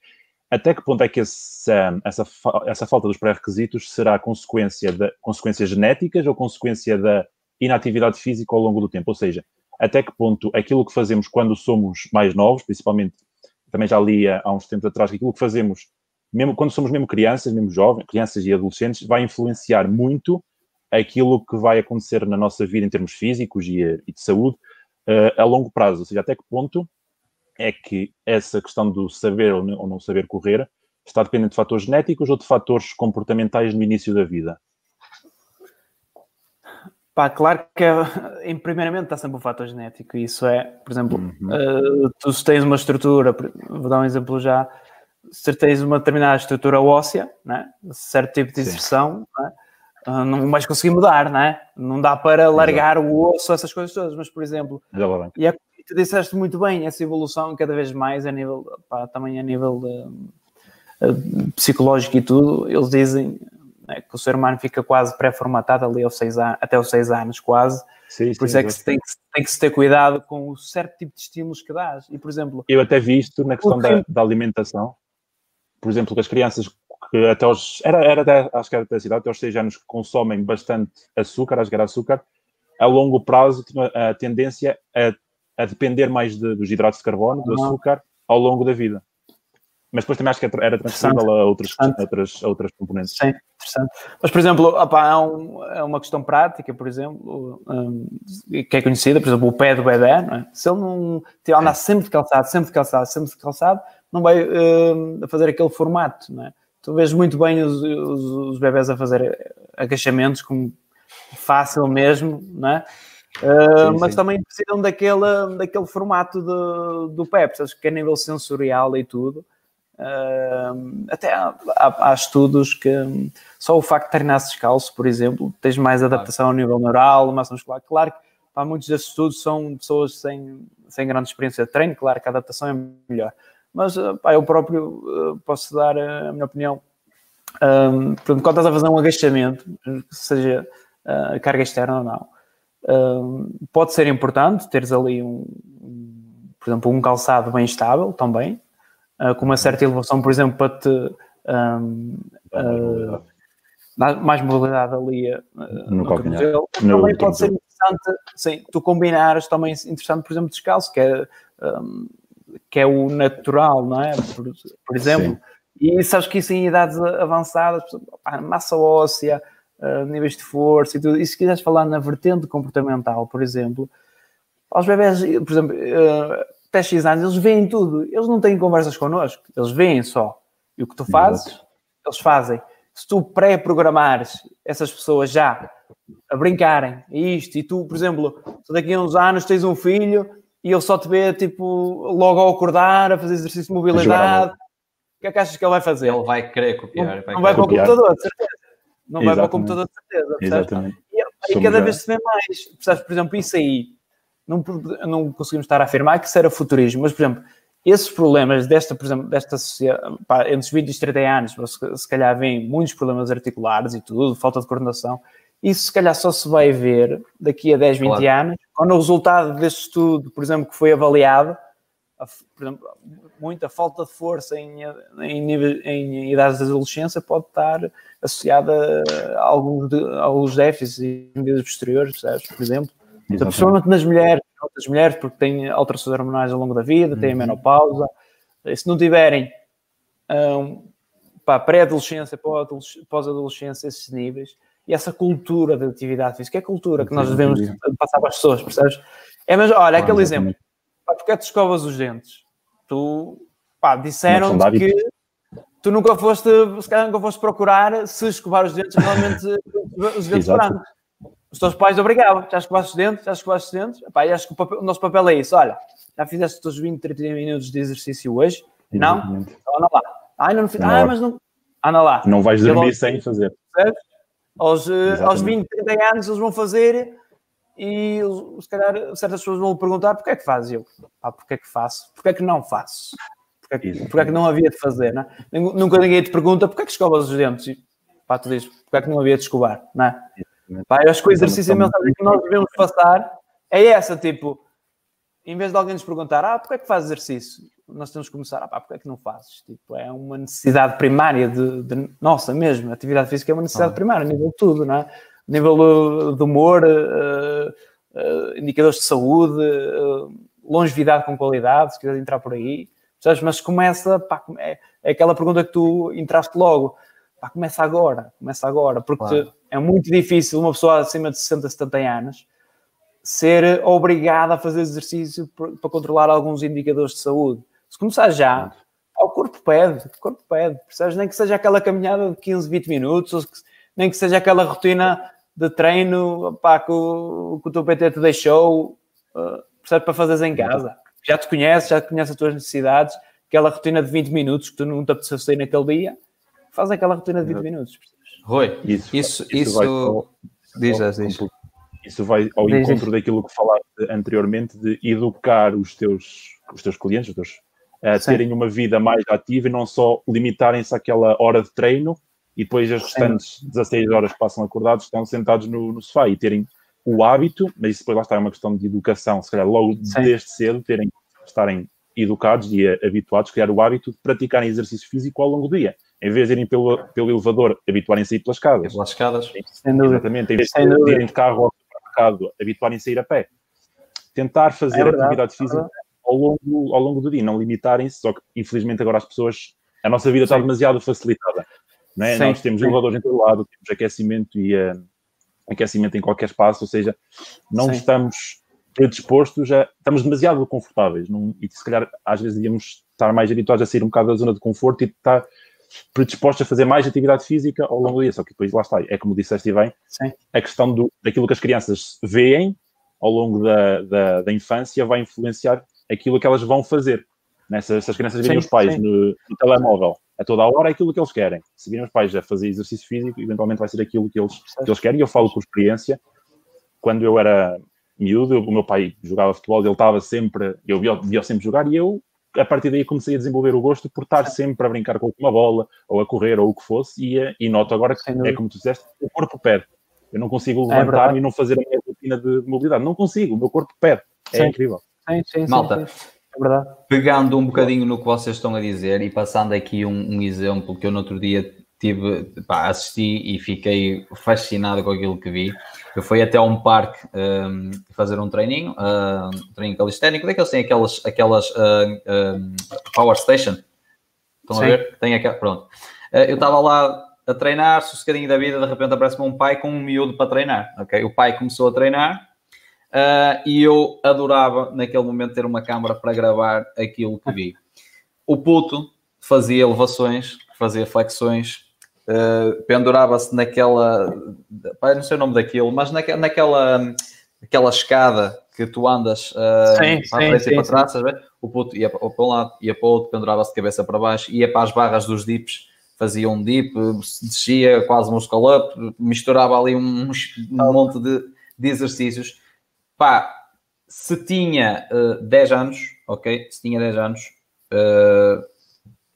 Até que ponto é que essa, essa, essa falta dos pré-requisitos será consequência, de, consequências genéticas ou consequência da inatividade física ao longo do tempo. Ou seja, até que ponto aquilo que fazemos quando somos mais novos, principalmente, também já li há uns tempos atrás, que aquilo que fazemos mesmo quando somos mesmo crianças, mesmo jovens, crianças e adolescentes, vai influenciar muito aquilo que vai acontecer na nossa vida em termos físicos e, e de saúde uh, a longo prazo. Ou seja, até que ponto é que essa questão do saber ou não saber correr está dependente de fatores genéticos ou de fatores comportamentais no início da vida? Pá, claro que, é, em primeiramente, está sempre o fator genético. Isso é, por exemplo, uhum. uh, tu se tens uma estrutura, vou dar um exemplo já, se tens uma determinada estrutura óssea, né? certo tipo de expressão, né? Uh, não vais conseguir mudar, né? não dá para largar Exato. o osso, essas coisas todas. Mas, por exemplo, e é, tu disseste muito bem, essa evolução cada vez mais a nível, pá, também a nível de, uh, psicológico e tudo, eles dizem né, que o ser humano fica quase pré-formatado ali aos seis anos, até aos seis anos, quase. Sim, por sim, isso é que se tem, que tem que se ter cuidado com o certo tipo de estímulos que dás. E, por exemplo... Eu até vi isto na questão da, da, alimentação. Por exemplo, que as crianças que até aos... Era, era até, acho que era até a cidade, até aos seis anos que consomem bastante açúcar, a jogar açúcar, a longo prazo tinha a tendência a, a depender mais de, dos hidratos de carbono, do açúcar, ao longo da vida mas depois também acho que era transferível a outras, outras, outras componentes. Sim, interessante. Mas, por exemplo, opa, há, um, é uma questão prática, por exemplo, um, que é conhecida, por exemplo, o pé do bebê, é? se ele não andar sempre de calçado, sempre de calçado, sempre de calçado, não vai uh, fazer aquele formato, não é? Tu vês muito bem os, os, os bebés a fazer agachamentos como fácil mesmo, não é? Uh, sim, mas sim. também precisam daquele, daquele formato de, do pé, que é a nível sensorial e tudo, Uh, até há, há, há, estudos que só o facto de treinar descalço, por exemplo, tens mais adaptação claro. ao nível neural, massa muscular. Claro que pá, muitos desses estudos são pessoas sem, sem grande experiência de treino, claro que a adaptação é melhor. Mas ah, pá, eu próprio uh, posso dar a minha opinião. Um, quando estás a fazer um agachamento, seja uh, carga externa ou não, pode ser importante teres ali um, um, por exemplo, um calçado bem estável também, uh, com uma certa elevação, por exemplo, para te um, uh, mais mobilidade ali uh, no, no cotovelo. Também pode ser interessante, sim, tu combinares também interessante, por exemplo, descalço, que é, um, que é o natural, não é? Por, por exemplo, E sabes que isso em idades avançadas, massa óssea, uh, níveis de força e tudo, e se quiseres falar na vertente comportamental, por exemplo, aos bebés, por exemplo, uh, até X anos, eles veem tudo, eles não têm conversas connosco, eles veem só. E o que tu fazes, Exato. eles fazem. Se tu pré-programares essas pessoas já a brincarem, isto, e tu, por exemplo, daqui a uns anos tens um filho e ele só te vê, tipo, logo ao acordar, a fazer exercício de mobilidade, o que é que achas que ele vai fazer? Ele vai querer copiar. Não vai, não vai para o computador, de certeza. Não Exatamente. vai para o computador, de certeza. Exatamente. E, e cada vez se vê mais. Percebes, por exemplo, isso aí, não, não conseguimos estar a afirmar que isso era futurismo, mas, por exemplo, esses problemas desta, por exemplo, desta sociedade, pá, entre os 20 e os 30 anos, se, se calhar vêm muitos problemas articulares e tudo, falta de coordenação, isso se calhar só se vai ver daqui a 10, 20 claro. anos, quando o resultado deste estudo, por exemplo, que foi avaliado, a, por exemplo, muita falta de força em, em, nível, em idades de adolescência pode estar associada a alguns, de, a alguns déficits em medidas posteriores, por exemplo. Então, principalmente nas mulheres, nas mulheres, porque têm alterações hormonais ao longo da vida, têm uhum. menopausa. E se não tiverem um, pré-adolescência, pós-adolescência, esses níveis, e essa cultura de atividade física, é a cultura que nós devemos passar para as pessoas, percebes? É mas olha, aquele ah, exemplo, pá, porque é que tu escovas os dentes? Tu, pá, disseram-te que tu nunca foste, se calhar nunca foste procurar se escovar os dentes realmente os dentes brancos. Os teus pais obrigavam, já escovaste os dentes, já escovaste os dentes, pá, e acho que o, papel, o, nosso papel é isso, olha, já fizeste os teus 20, 30 minutos de exercício hoje? Não? Então anda lá. Ai, não, não ah, mas não... Anda lá. Não vais dormir sem fazer. Percebes? Aos, eh, aos 20, 30 anos eles vão fazer e se calhar certas pessoas vão perguntar porque é que faz eu? Ah, porque é que faço? Porque é que não faço? Porque é que, porque é que não havia de fazer, não é? Nunca ninguém te pergunta porque é que escovas os dentes? E, pá, tu dizes, porque é que não havia de escovar, não é? Pá, eu acho que o exercício mensagem que nós devemos passar é essa, tipo, em vez de alguém nos perguntar, ah, porque é que faz exercício? Nós temos que começar, ah, pá, porque é que não fazes? Tipo, é uma necessidade primária de, de nossa mesmo. A atividade física é uma necessidade ah. primária, a nível de tudo, não é? A nível de humor, uh, uh, indicadores de saúde, uh, longevidade com qualidade, se quiser entrar por aí. Sabes? Mas começa, pá, é, é, aquela pergunta que tu entraste logo. Pá, começa agora, começa agora, porque claro. é muito difícil uma pessoa acima de 60, 70 anos ser obrigada a fazer exercício para controlar alguns indicadores de saúde. Se começar já, o corpo pede, o corpo pede, percebes? Nem que seja aquela caminhada de 15, 20 minutos, nem que seja aquela rotina de treino pá, que, o, que o teu PT te deixou, uh, percebes? Para fazeres em casa. Já te conheces, já conheces as tuas necessidades, aquela rotina de 20 minutos que tu não te apeteceu sair naquele dia, faz aquela rotina de 20 minutos. Percebes? Rui, isso, isso, isso, isso diz, diz. Isso vai ao encontro daquilo que falaste anteriormente de educar os teus, os teus clientes, os teus, a terem uma vida mais ativa e não só limitarem-se àquela hora de treino e depois as restantes Sim. 16 horas que passam acordados estão sentados no, no, sofá e terem o hábito, mas isso depois lá está é uma questão de educação, se calhar logo Sim. desde cedo terem, estarem educados e habituados, criar o hábito de praticarem exercício físico ao longo do dia. Em vez de irem pelo, pelo elevador, habituarem-se a ir pelas escadas. Pelas escadas. Exatamente. Em vez de irem de carro mercado habituarem-se a ir a pé. Tentar fazer é verdade, atividade física ao longo, ao longo do dia, não limitarem-se, só que infelizmente agora as pessoas, a nossa vida está demasiado facilitada. Não é? Nós temos elevadores em todo lado, temos aquecimento e uh, aquecimento em qualquer espaço, ou seja, não sim. estamos predispostos a. Estamos demasiado confortáveis não, e se calhar às vezes devíamos estar mais habituados a sair um bocado da zona de conforto e estar predispostos a fazer mais atividade física ao longo do dia. Só que depois lá está, é como disseste bem, Sim. a questão do, daquilo que as crianças veem ao longo da, da, da, infância vai influenciar aquilo que elas vão fazer. Né? Se, se as crianças virem os pais no, no, telemóvel a toda a hora, é aquilo que eles querem. Se virem os pais a fazer exercício físico, eventualmente vai ser aquilo que eles, que eles querem. E eu falo por experiência. Quando eu era miúdo, o meu pai jogava futebol, ele estava sempre, eu via, via sempre jogar e eu a partir daí comecei a desenvolver o gosto por estar sempre a brincar com uma bola, ou a correr, ou o que fosse, e, eh, e noto agora que, é como tu disseste, o corpo pede. Eu não consigo é levantar-me é e não fazer a minha rotina de mobilidade. Não consigo, o meu corpo pede. É sim. incrível. Sim, sim, Malta, sim, é verdade. pegando um bocadinho no que vocês estão a dizer e passando aqui um, um exemplo que eu no outro dia tive, pá, assisti e fiquei fascinado com aquilo que vi. Eu fui até um parque um, fazer um treininho, uh, um treininho calisténico, daqueles têm aquelas, aquelas uh, um, Power Station. Estão Sim. a ver? Tem aquela, pronto. Uh, eu estava lá a treinar, sossegadinho da vida, de repente aparece-me um pai com um miúdo para treinar, ok? O pai começou a treinar uh, e eu adorava, naquele momento, ter uma câmara para gravar aquilo que vi. O puto fazia elevações, fazia flexões, uh, pendurava-se naquela, pai, não sei o nome daquilo, mas naquela, naquela aquela escada que tu andas uh, sim, para sim, sim, e para trás, sim. o puto ia para um lado, ia para o outro, pendurava-se de cabeça para baixo, ia para as barras dos dips, fazia um dip, descia quase um skull up, misturava ali um, um monte de, de, exercícios. Pá, se tinha uh, 10 anos, ok? Se tinha 10 anos, uh,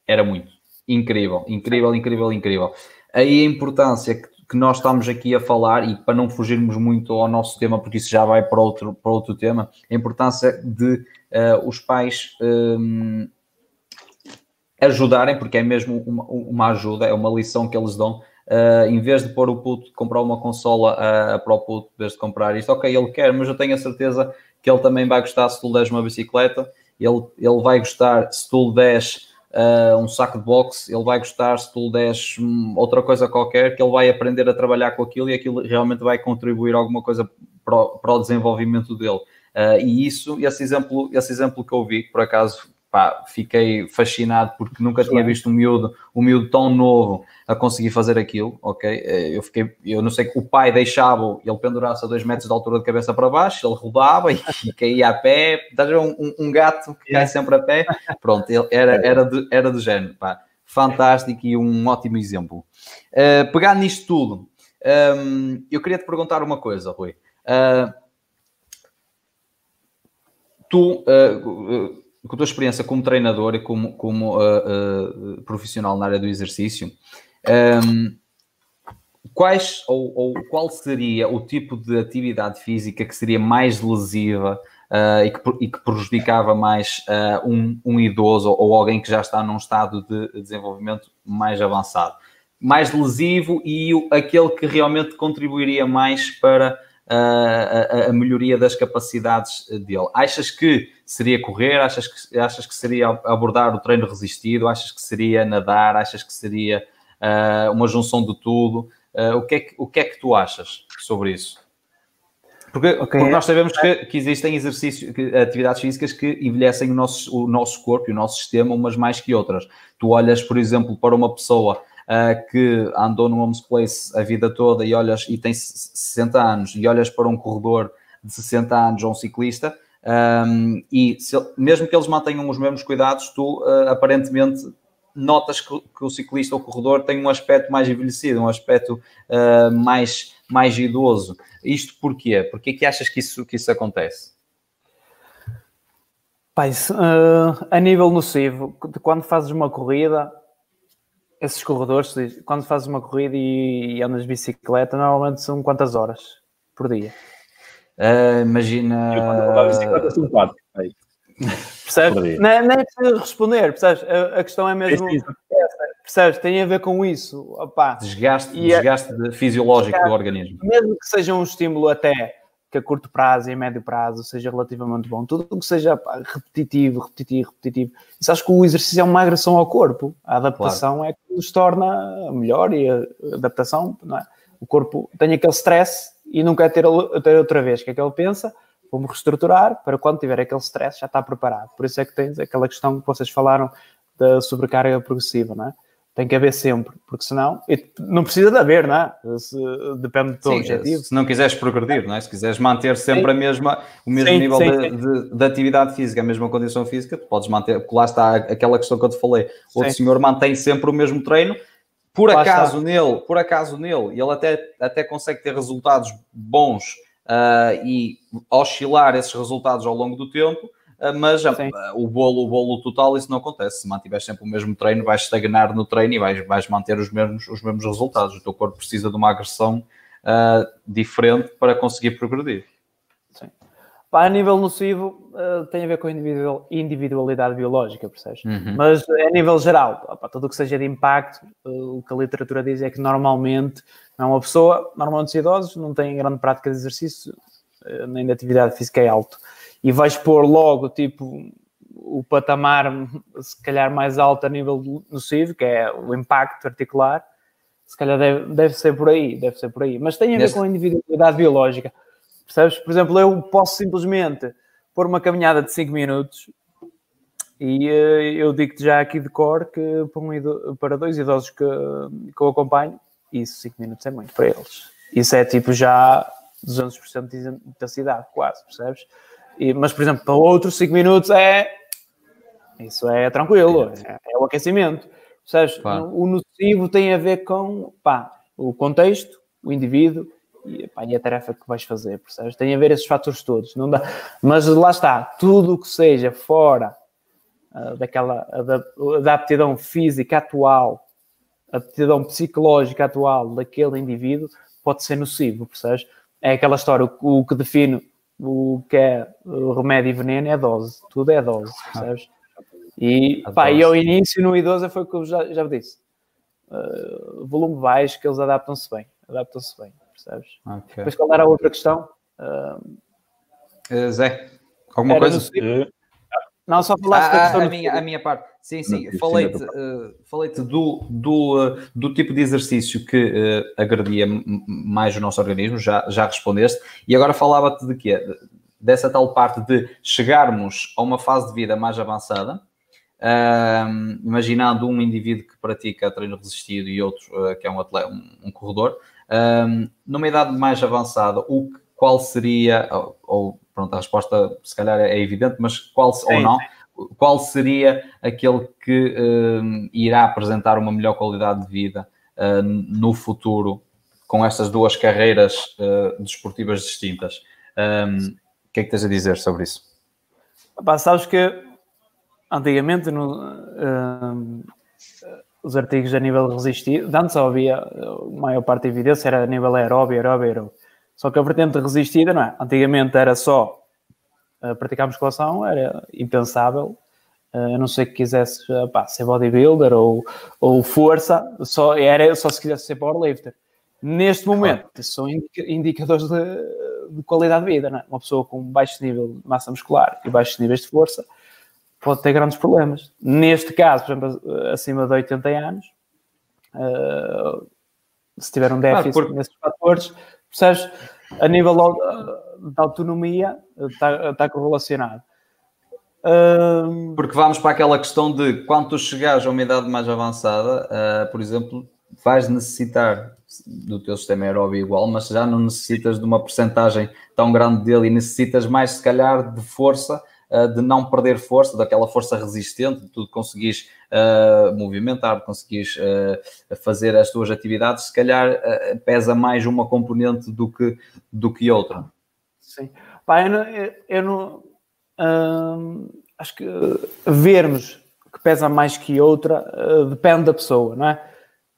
era muito. Incrível, incrível, incrível, incrível. Aí a importância que, que, nós estamos aqui a falar, e para não fugirmos muito ao nosso tema, porque isso já vai para outro, para outro tema, a importância de uh, os pais um, ajudarem, porque é mesmo uma, uma, ajuda, é uma lição que eles dão. Uh, em vez de pôr o puto comprar uma consola uh, para o puto, em vez de comprar isto, ok, ele quer, mas eu tenho a certeza que ele também vai gostar se tu lhe uma bicicleta, ele, ele vai gostar se tu lhe des uh, um saco de boxe, ele vai gostar se tu lhe des um, outra coisa qualquer, que ele vai aprender a trabalhar com aquilo e aquilo realmente vai contribuir alguma coisa para o, para o desenvolvimento dele. Uh, e isso, esse exemplo, esse exemplo que eu vi, por acaso pá, fiquei fascinado porque nunca tinha visto um miúdo, um miúdo tão novo a conseguir fazer aquilo, ok? Eh, eu fiquei, eu não sei, o pai deixava ele pendurasse a dois metros de altura de cabeça para baixo, ele rodava e, e caía a pé, um, um, gato que cai sempre a pé, pronto, ele era, era, de, era do género, pá, fantástico e um ótimo exemplo. Uh, pegando nisto tudo, um, ehm, eu queria te perguntar uma coisa, Rui. Uh, tu, uh, com a tua experiência como treinador e como, como uh, uh, profissional na área do exercício, um, ehm, quais ou, ou, qual seria o tipo de atividade física que seria mais lesiva uh, e, que, e, que, prejudicava mais um, um, idoso ou alguém que já está num estado de desenvolvimento mais avançado? Mais lesivo e aquele que realmente contribuiria mais para a, a, melhoria das capacidades dele. Achas que seria correr? Achas que, achas que seria abordar o treino resistido? Achas que seria nadar? Achas que seria uh, uma junção de tudo? Uh, o, que é que, o que é que tu achas sobre isso? Porque, okay. porque nós sabemos que, que existem exercícios, que, atividades físicas que envelhecem o nosso, o nosso corpo e o nosso sistema, umas mais que outras. Tu olhas, por exemplo, para uma pessoa uh, que andou no Homes Place a vida toda e olhas e tem 60 anos e olhas para um corredor de 60 anos ou um ciclista um, e se, mesmo que eles mantenham os mesmos cuidados, tu uh, aparentemente notas que, que, o ciclista ou corredor tem um aspecto mais envelhecido, um aspecto uh, mais, mais idoso. Isto porquê? Porquê que achas que isso, que isso acontece? Pai, uh, a nível nocivo, quando fazes uma corrida, esses corredores, quando fazes uma corrida e, e andas de bicicleta, normalmente são quantas horas por dia? Uh, imagina. Eu quando a bicicleta são quatro. Percebes? Não, não é preciso responder, percebes? A, a questão é mesmo. Percebes? Tem a ver com isso. Opa. Desgaste, e desgaste é, fisiológico desgaste, do organismo. Mesmo que seja um estímulo até que a curto prazo e a médio prazo seja relativamente bom, tudo o que seja pá, repetitivo, repetitivo, repetitivo. E sabes que o exercício é uma agressão ao corpo. A adaptação claro. é que nos torna melhor e a adaptação, não é? O corpo tem aquele stress e não quer ter, ter outra vez. O que é que ele pensa? Vou-me reestruturar para quando tiver aquele stress já está preparado. Por isso é que tens aquela questão que vocês falaram da sobrecarga progressiva, não é? Tem que haver sempre, porque senão não precisa de haver, não é? Se, depende do teu sim, objetivo. Se não quiseres progredir, não é? Se quiseres manter sempre a mesma, o mesmo sim, nível de, de, de, atividade física, a mesma condição física, tu podes manter, lá está aquela questão que eu te falei. O outro senhor mantém sempre o mesmo treino, por lá acaso está. nele, por acaso nele, ele até, até consegue ter resultados bons uh, e oscilar esses resultados ao longo do tempo, uh, mas uh, o bolo, o bolo total, isso não acontece. Se mantiveres sempre o mesmo treino, vais estagnar no treino e vais, vais manter os mesmos, os mesmos resultados. O teu corpo precisa de uma agressão diferente para conseguir progredir. A nível nocivo, uh, tem a ver com a individualidade biológica, percebes? Uhum. Mas a nível geral, opa, tudo o que seja de impacto, uh, o que a literatura diz é que normalmente não é uma pessoa, normalmente os idosos, não têm grande prática de exercício, uh, nem de atividade física é alto. E vais pôr logo, tipo, o patamar, se calhar, mais alto a nível nocivo, que é o impacto articular, se calhar deve, deve ser por aí, deve ser por aí. Mas tem a ver Nesse... com a individualidade biológica. Percebes? Por exemplo, eu posso simplesmente pôr uma caminhada de 5 minutos e uh, eu digo-te já aqui de cor que para, um para dois idosos que, que eu acompanho, isso 5 minutos é muito para eles. Isso é tipo já 200% de intensidade, quase, percebes? E, mas, por exemplo, para outros 5 minutos é. Isso é tranquilo, é, é o aquecimento. Percebes? Claro. O nocivo tem a ver com pá, o contexto, o indivíduo e, e, a tarefa que vais fazer, percebes? Tem a ver esses fatores todos. Não dá... Mas lá está, tudo o que seja fora uh, daquela da, da aptidão física atual, aptidão psicológica atual daquele indivíduo pode ser nocivo, percebes? É aquela história, o, o que define o que é o remédio e veneno é a dose, tudo é dose, percebes? E, pá, e ao início no idoso foi o que eu já, já disse. Uh, volume baixo, que eles adaptam-se bem, adaptam-se bem, percebes? Okay. Depois qual era a outra questão? Uh, Zé, alguma coisa? Não, só falaste ah, a, a, minha, a minha parte. Sim, sim. Falei-te uh, falei do, do, uh, do tipo de exercício que uh, agredia mais o nosso organismo, já, já respondeste. E agora falava-te de quê? Dessa tal parte de chegarmos a uma fase de vida mais avançada, uh, imaginando um indivíduo que pratica treino resistido e outro uh, que é um, atleta, um, um corredor, uh, numa idade mais avançada, o, qual seria, ou, ou pronto, a resposta se calhar é evidente, mas qual sim, ou não, qual seria aquele que uh, irá apresentar uma melhor qualidade de vida uh, no futuro com estas duas carreiras uh, desportivas distintas? Um, o que é que tens a dizer sobre isso? Pá, sabes que antigamente no, os artigos a nível resistido, antes havia a maior parte da evidência era a nível aeróbio, aeróbio, aeróbio. Só que a vertente resistida, não é? Antigamente era só uh, praticar musculação, era impensável. Uh, a não ser que quisesse uh, pá, ser bodybuilder ou, ou força, só, era, só se quisesse ser powerlifter. Neste momento, claro. são indicadores de, de, qualidade de vida. Não é? Uma pessoa com baixo nível de massa muscular e baixos níveis de força pode ter grandes problemas. Neste caso, por exemplo, acima de 80 anos, uh, se tiver um déficit claro, porque... nesses fatores, percebes? A nível da autonomia está, está correlacionado. Porque vamos para aquela questão de quando tu chegares a uma idade mais avançada, uh, por exemplo, vais necessitar do teu sistema aeróbio igual, mas já não necessitas de uma porcentagem tão grande dele e necessitas mais, se calhar, de força uh, de não perder força, daquela força resistente, de tu conseguires uh, movimentar, conseguires uh, fazer as tuas atividades, se calhar pesa mais uma componente do que, do que outra. Sim. Pá, eu não, eu não hum, acho que vermos que pesa mais que outra depende da pessoa, não é?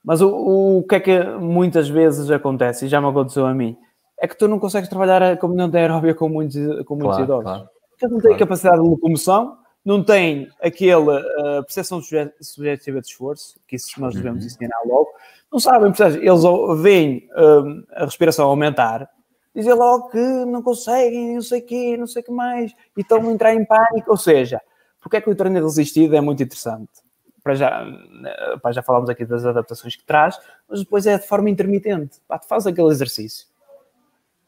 Mas o, o que é que muitas vezes acontece, e já me aconteceu a mim, é que tu não consegues trabalhar a componente aeróbia com muitos, com muitos claro, idosos. Claro porque não têm claro. capacidade de locomoção, não têm aquela uh, percepção subjetiva de esforço, que isso nós devemos uhum. ensinar logo, não sabem, portanto, eles veem uh, a respiração aumentar, dizem logo que não conseguem, não sei o quê, não sei o que mais, e estão a entrar em pânico, ou seja, porque é que o treino resistido é muito interessante? Para já, eh, para já falámos aqui das adaptações que traz, mas depois é de forma intermitente. Pá, tu fazes aquele exercício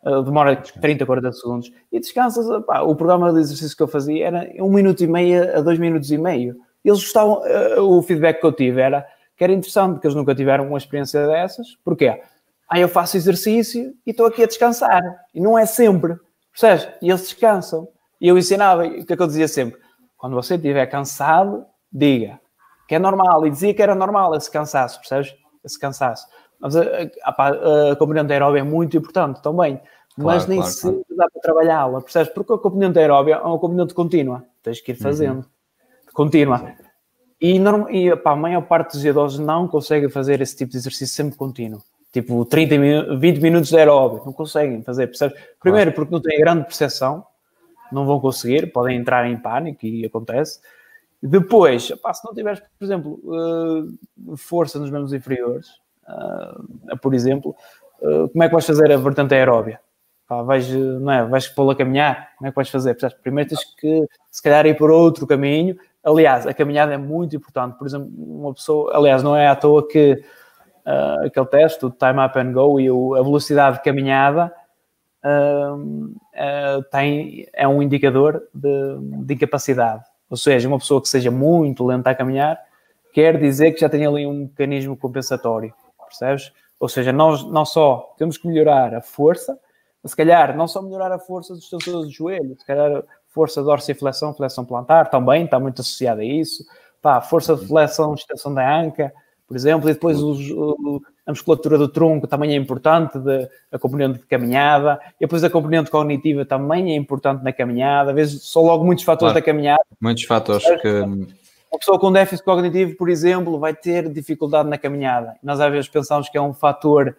Uh, demora 30, 40 segundos e descansas. Pá, o programa de exercício que eu fazia era um minuto e meio a dois minutos e meio. Eles gostavam, uh, o feedback que eu tive era que era interessante, porque eles nunca tiveram uma experiência dessas. Porquê? Aí eu faço exercício e estou aqui a descansar. E não é sempre, percebes? E eles descansam. E eu ensinava, o que é que eu dizia sempre? Quando você estiver cansado, diga que é normal. E dizia que era normal esse cansaço, percebes? Esse cansaço. Mas a, a, a componente aeróbia é muito importante também. Claro, mas nem claro, sempre claro. dá para trabalhá-la, percebes? Porque a componente aeróbia é uma componente contínua. Tens que ir uhum. fazendo. Uhum. Contínua. E, não, e pá, a maior parte dos idosos não consegue fazer esse tipo de exercício sempre contínuo. Tipo, 30 minutos, 20 minutos de aeróbio. Não conseguem fazer, percebes? Primeiro, porque não têm grande percepção. Não vão conseguir. Podem entrar em pânico e acontece. Depois, pá, se não tiveres, por exemplo, força nos membros inferiores, uh, por exemplo, uh, como é que vais fazer a vertente aeróbia? pá, vais, não é, vais pô-lo a caminhar, como é que vais fazer? Primeiro tens que, se calhar, ir por outro caminho. Aliás, a caminhada é muito importante. Por exemplo, uma pessoa, aliás, não é à toa que uh, aquele teste, o time up and go e o, a velocidade de caminhada tem, é um indicador de, de incapacidade. Ou seja, uma pessoa que seja muito lenta a caminhar quer dizer que já tem ali um mecanismo compensatório, percebes? Ou seja, nós não só temos que melhorar a força, mas se calhar não só melhorar a força dos tensores de joelho, se calhar força de dorsiflexão, flexão plantar, também está muito associada a isso, pá, força de flexão, extensão da anca, por exemplo, e depois os, o, a musculatura do tronco também é importante, de, a componente de caminhada, e depois a componente cognitiva também é importante na caminhada, às vezes são logo muitos fatores claro. da caminhada. Muitos fatores que uma pessoa com déficit cognitivo, por exemplo, vai ter dificuldade na caminhada. Nós às vezes pensamos que é um fator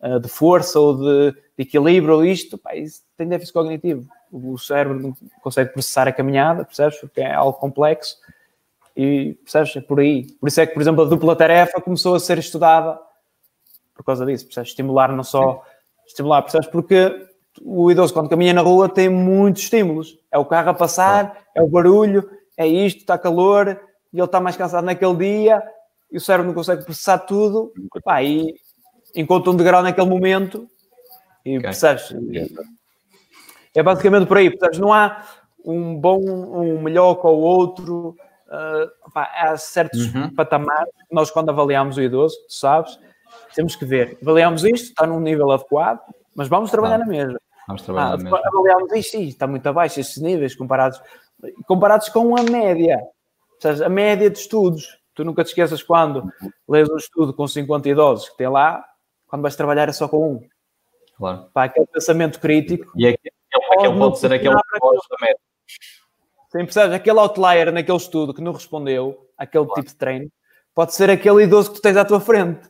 uh, de força ou de, de equilíbrio ou isto, pá, isso tem déficit cognitivo. O cérebro não consegue processar a caminhada, percebes? Porque é algo complexo e percebes? É por aí. Por isso é que, por exemplo, a dupla tarefa começou a ser estudada por causa disso, percebes? Estimular não só estimular, percebes? Porque o idoso quando caminha na rua tem muitos estímulos. É o carro a passar, é o barulho, é isto, está calor, e ele está mais cansado naquele dia e o cérebro não consegue processar tudo, pá, e encontra um degrau naquele momento e okay. percebes? É basicamente por aí, percebes? Não há um bom, um melhor com o outro, uh, pá, há certos uhum. patamares. Nós, quando avaliamos o idoso, tu sabes, temos que ver, avaliamos isto, está num nível adequado, mas vamos trabalhar ah, na mesma. Vamos trabalhar ah, na mesma. Avaliamos isto, isto está muito abaixo, estes níveis comparados, comparados com a média a média de estudos. Tu nunca te esqueças quando lês um estudo com 50 idosos que tem lá, quando vais trabalhar é só com um. Claro. Para aquele pensamento crítico. E aquele, aquele pode ser aquele da média. Sim, percebes? Aquele outlier naquele estudo que não respondeu àquele claro. tipo de treino, pode ser aquele idoso que tu tens à tua frente.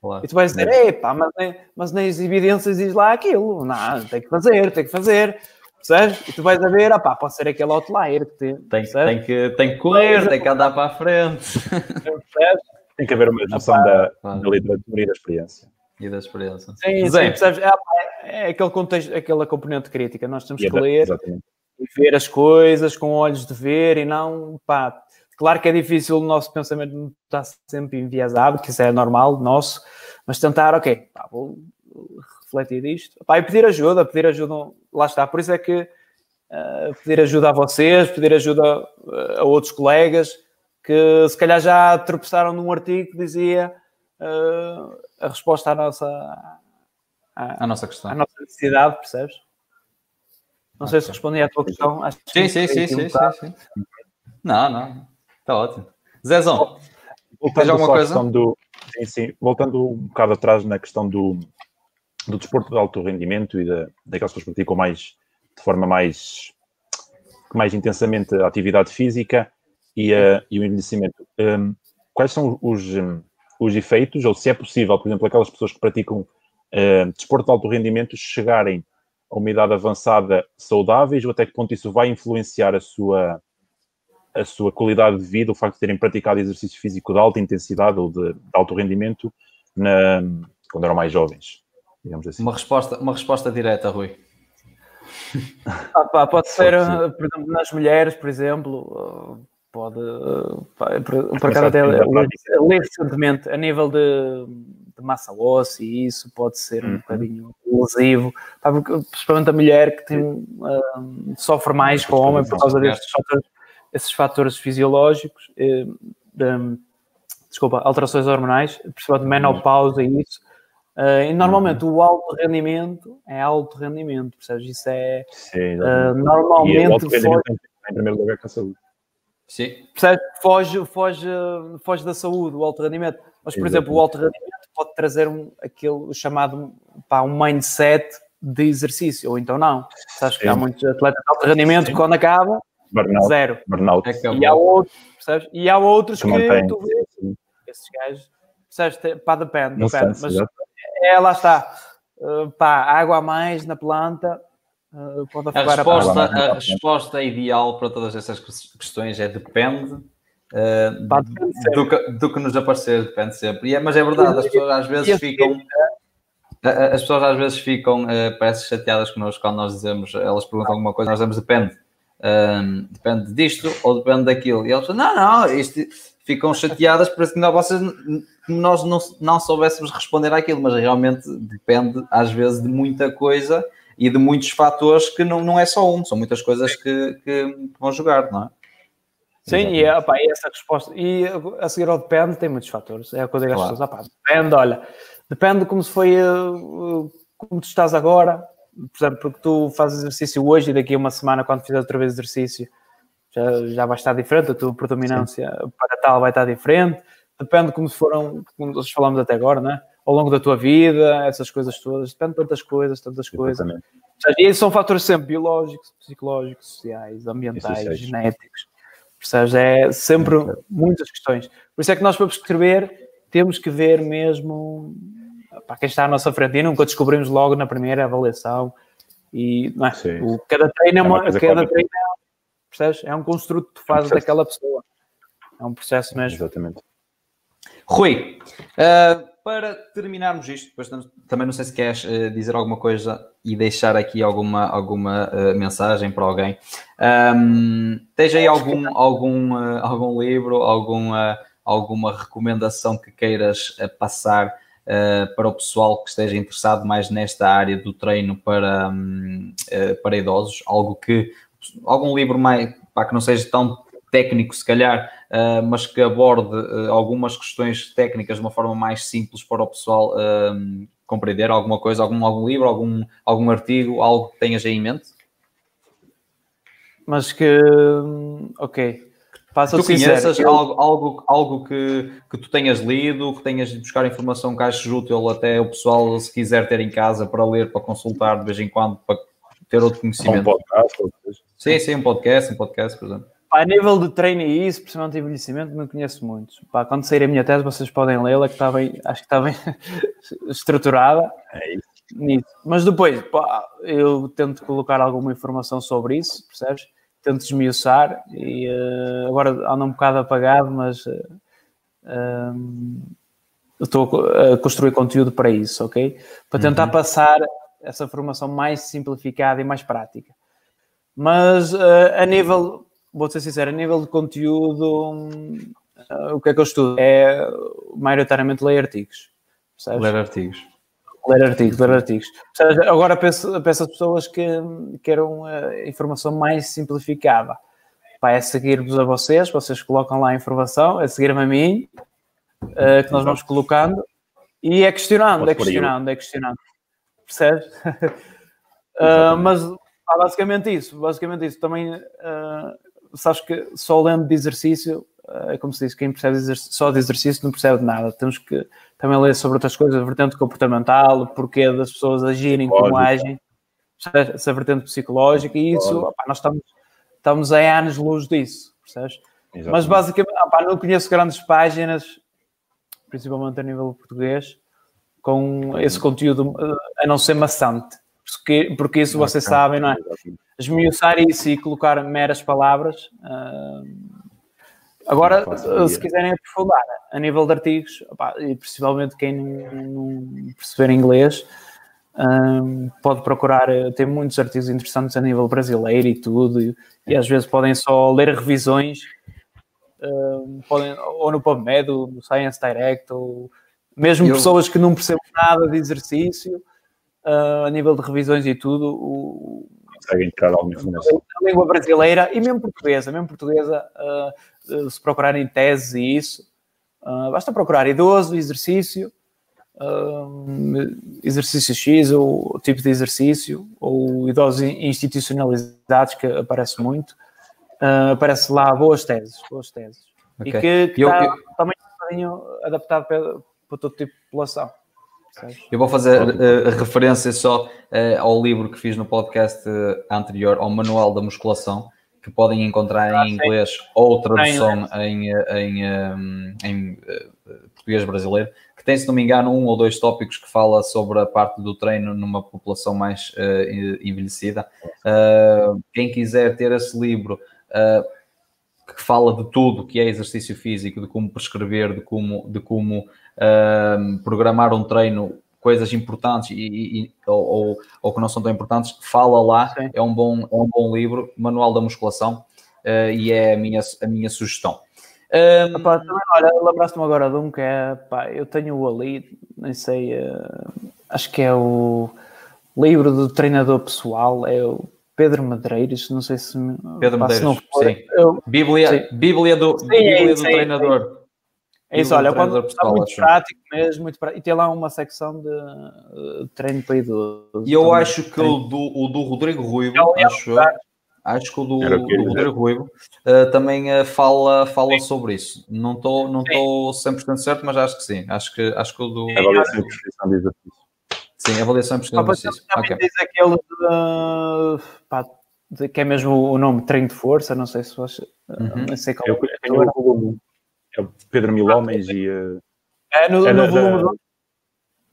Claro. E tu vais dizer, epá, mas, nem, mas nas evidências diz lá aquilo. Não, tem que fazer, tem que fazer. Percebes? E tu vais a ver, opá, pode ser aquele outlier que tem. Tem, tem, que, tem que correr, tem que andar para a frente. Tem que haver uma noção da, da literatura e da experiência. E da experiência. Sim, sim percebes? É, é, aquele contexto, aquela componente crítica. Nós temos e que ler exatamente. e ver as coisas com olhos de ver e não, pá. Claro que é difícil o nosso pensamento não estar sempre enviesado, que isso é normal, nosso, mas tentar, ok, pá, vou refletir isto. E pedir ajuda, pedir ajuda, lá está. Por isso é que uh, pedir ajuda a vocês, pedir ajuda a, a outros colegas que se calhar já tropeçaram num artigo que dizia uh, a resposta à nossa, à, a nossa questão. À nossa necessidade, percebes? Não sei se respondi à tua questão. Acho sim, sim, sim, sim, sim, sim, Não, não. Está ótimo. Zezão, voltando alguma coisa? Do, sim, sim. Voltando um bocado atrás na questão do, do desporto de alto rendimento e da, daquelas pessoas que praticam mais, de forma mais, mais intensamente a atividade física e, uh, e o envelhecimento. Um, quais são os, um, os efeitos, ou se é possível, por exemplo, aquelas pessoas que praticam uh, desporto de alto rendimento chegarem a uma idade avançada saudáveis ou até que ponto isso vai influenciar a sua, a sua qualidade de vida, o facto de terem praticado exercício físico de alta intensidade ou de, de alto rendimento na, quando eram mais jovens? Digamos assim. Uma resposta, uma resposta direta, Rui. Ah, pá, pode ser, pode por exemplo, nas mulheres, por exemplo, pode, pá, por, por acaso até ler recentemente, a nível de, de, massa óssea e isso pode ser um uhum. bocadinho lesivo, pá, porque, principalmente a mulher que tem, uh, sofre mais com o homem por causa desses fatores, esses fatores fisiológicos, eh, de, desculpa, alterações hormonais, principalmente menopausa e isso, Uh, e normalmente uhum. o alto rendimento é alto rendimento, percebes? Isso é Sim, uh, normalmente. E o alto rendimento foge... em primeiro lugar com a saúde. Sim. Percebes? Foge, foge, foge da saúde, o alto rendimento. Mas, por Exatamente. exemplo, o alto rendimento pode trazer um, aquele chamado pá, um mindset de exercício, ou então não. Sabes que há muitos atletas de alto rendimento que quando acabam, Burnout. zero. Burnout. É e, há outros, percebes? e há outros que, que tu vês, esses gajos, percebes? Pá, depende, depende. Mas, é, lá está. Uh, pá, água a mais na planta uh, pode a resposta, a, a resposta ideal para todas essas questões é depende. Uh, pá, depende do, que, do, que, nos aparecer, depende sempre. E é, mas é verdade, as pessoas às vezes ficam. As pessoas às vezes ficam, uh, parece chateadas connosco quando nós dizemos, elas perguntam alguma coisa, nós dizemos depende. Um, depende disto ou depende daquilo. E elas dizem, não, não, isto, ficam chateadas, parece que nós, vocês, nós não, não soubéssemos responder àquilo, mas realmente depende às vezes de muita coisa e de muitos fatores que não, não é só um, são muitas coisas que, que vão jogar, não é? Sim, e, opa, e essa resposta, e a seguir ao depende tem muitos fatores, é a coisa que as claro. pessoas, opa, depende, olha, depende como se foi, uh, como tu estás agora, por exemplo, porque tu fazes exercício hoje e daqui a uma semana, quando fizeres outra vez exercício, já, já vai estar diferente, a tua predominância Sim. para tal vai estar diferente, depende de como foram, como nós falamos até agora, né? ao longo da tua vida, essas coisas todas, depende de tantas coisas, tantas coisas. E são fatores sempre biológicos, psicológicos, sociais, ambientais, genéticos. Percebes? É sempre muitas questões. Por isso é que nós, para escrever, temos que ver mesmo para quem está à nossa frente e nunca descobrimos logo na primeira avaliação. E é? o, cada treino é, uma, é cada treino é, percebes? é um construto que tu fazes é um daquela pessoa. É um processo mesmo. Exatamente. Rui, uh, para terminarmos isto, depois também não sei se queres uh, dizer alguma coisa e deixar aqui alguma, alguma uh, mensagem para alguém. Um, tens aí algum, algum, algum livro, algum, alguma recomendação que queiras passar uh, para o pessoal que esteja interessado mais nesta área do treino para, um, uh, para idosos, algo que algum livro mais para que não seja tão técnico, se calhar, uh, mas que aborde algumas questões técnicas de uma forma mais simples para o pessoal compreender alguma coisa, algum, algum livro, algum, algum artigo, algo que tenhas aí em mente? Mas que, ok, Passa tu conheças eu... algo, algo, algo que, que tu tenhas lido, que tenhas de buscar informação que aches útil até o pessoal, se quiser ter em casa para ler, para consultar de vez em quando, para ter outro conhecimento. Um podcast? Sim, sim, um podcast, um podcast, por exemplo. A nível de treino e isso, principalmente de envelhecimento, não conheço muitos. Pá, quando sair a minha tese, vocês podem lê-la, que está bem, acho que está bem estruturada. É isso. Nisso. Mas depois, pá, eu tento colocar alguma informação sobre isso, percebes? tento desmiuçar e uh, agora anda um bocado apagado, mas uh, um, estou a construir conteúdo para isso, ok? Para tentar uhum. passar essa formação mais simplificada e mais prática. Mas uh, a nível, vou ser sincero, a nível de conteúdo, um, o que é que eu estudo? É maioritariamente ler artigos. Percebes? Ler artigos. Ler artigos, ler artigos. Agora penso, penso as pessoas que querem uh, informação mais simplificada. Pá, é seguir-vos a vocês, vocês colocam lá a informação, é seguir-me a mim, uh, que nós vamos colocando, e é questionando, é questionando, é questionando. Percebes? uh, mas pá, basicamente isso, basicamente isso. Também, uh, sabes que só lendo de exercício, é como se diz, quem percebe de só de exercício não percebe de nada. Temos que também ler sobre outras coisas, a vertente comportamental, o porquê das pessoas agirem como agem, essa vertente psicológica, e isso, nós estamos, estamos a anos luz disso, percebes? Exatamente. Mas basicamente, não conheço grandes páginas, principalmente a nível português, com esse conteúdo a não ser maçante. Porque, porque isso vocês sabem, não é? Esmiuçar isso e colocar meras palavras. Uh, Agora, se quiserem aprofundar a nível de artigos, opa, e principalmente quem não, perceber inglês, um, pode procurar, eh, tem muitos artigos interessantes a nível brasileiro e tudo, e, e às vezes podem só ler revisões, um, podem, ou no PubMed, ou no Science Direct, ou mesmo Eu... pessoas que não percebem nada de exercício, uh, a nível de revisões e tudo, o, conseguem tirar alguma informação. A língua brasileira e mesmo portuguesa, mesmo portuguesa, uh, se procurarem teses e isso, uh, basta procurar idoso, exercício, uh, exercício X, ou tipo de exercício, ou idosos institucionalizados, que aparece muito, uh, aparece lá boas teses, boas teses. Okay. E que, que eu, está eu... também um adaptado para, todo tipo de população. Eu vou fazer uh, referência só uh, ao livro que fiz no podcast anterior, ao Manual da Musculação, que podem encontrar ah, em inglês sim. ou tradução em, em, em, em, eh, português brasileiro, que tem, se não me engano, um ou dois tópicos que fala sobre a parte do treino numa população mais uh, envelhecida. Uh, quem quiser ter esse livro uh, que fala de tudo que é exercício físico, de como prescrever, de como, de como programar um treino coisas importantes e, e ou, ou, ou, que não são tão importantes, fala lá. É um, bom, é um bom livro, Manual da Musculação, uh, e é a minha, a minha sugestão. Um... Epá, também, olha, lembraste-me agora de um que é, pá, eu tenho ali, nem sei, uh, acho que é o livro do treinador pessoal, é o Pedro Medeiros, não sei se Pedro pá, Medeiros, for, sim. Eu, Bíblia, sim. Bíblia do, sim, Bíblia é, do sim, treinador. É isso, olha, quando, pessoal, é muito acho. prático mesmo, muito prático. e tem lá uma secção de uh, treino para idosos. E eu acho que o do, o do Rodrigo Ruivo, é, acho, acho que o do, do Rodrigo Ruivo uh, também uh, fala, fala sobre isso. Não estou não tô 100% certo, mas acho que sim. Acho que, acho que o do. É avaliação e prescrição de exercício. Sim, avaliação prescrição de exercício. Okay. diz aquele de, pá, de, que é mesmo o nome treino de força, não sei se você. Uhum. Não sei qual é. Eu, é o Pedro Mil Homens e. Uh... É no, é no volume 2.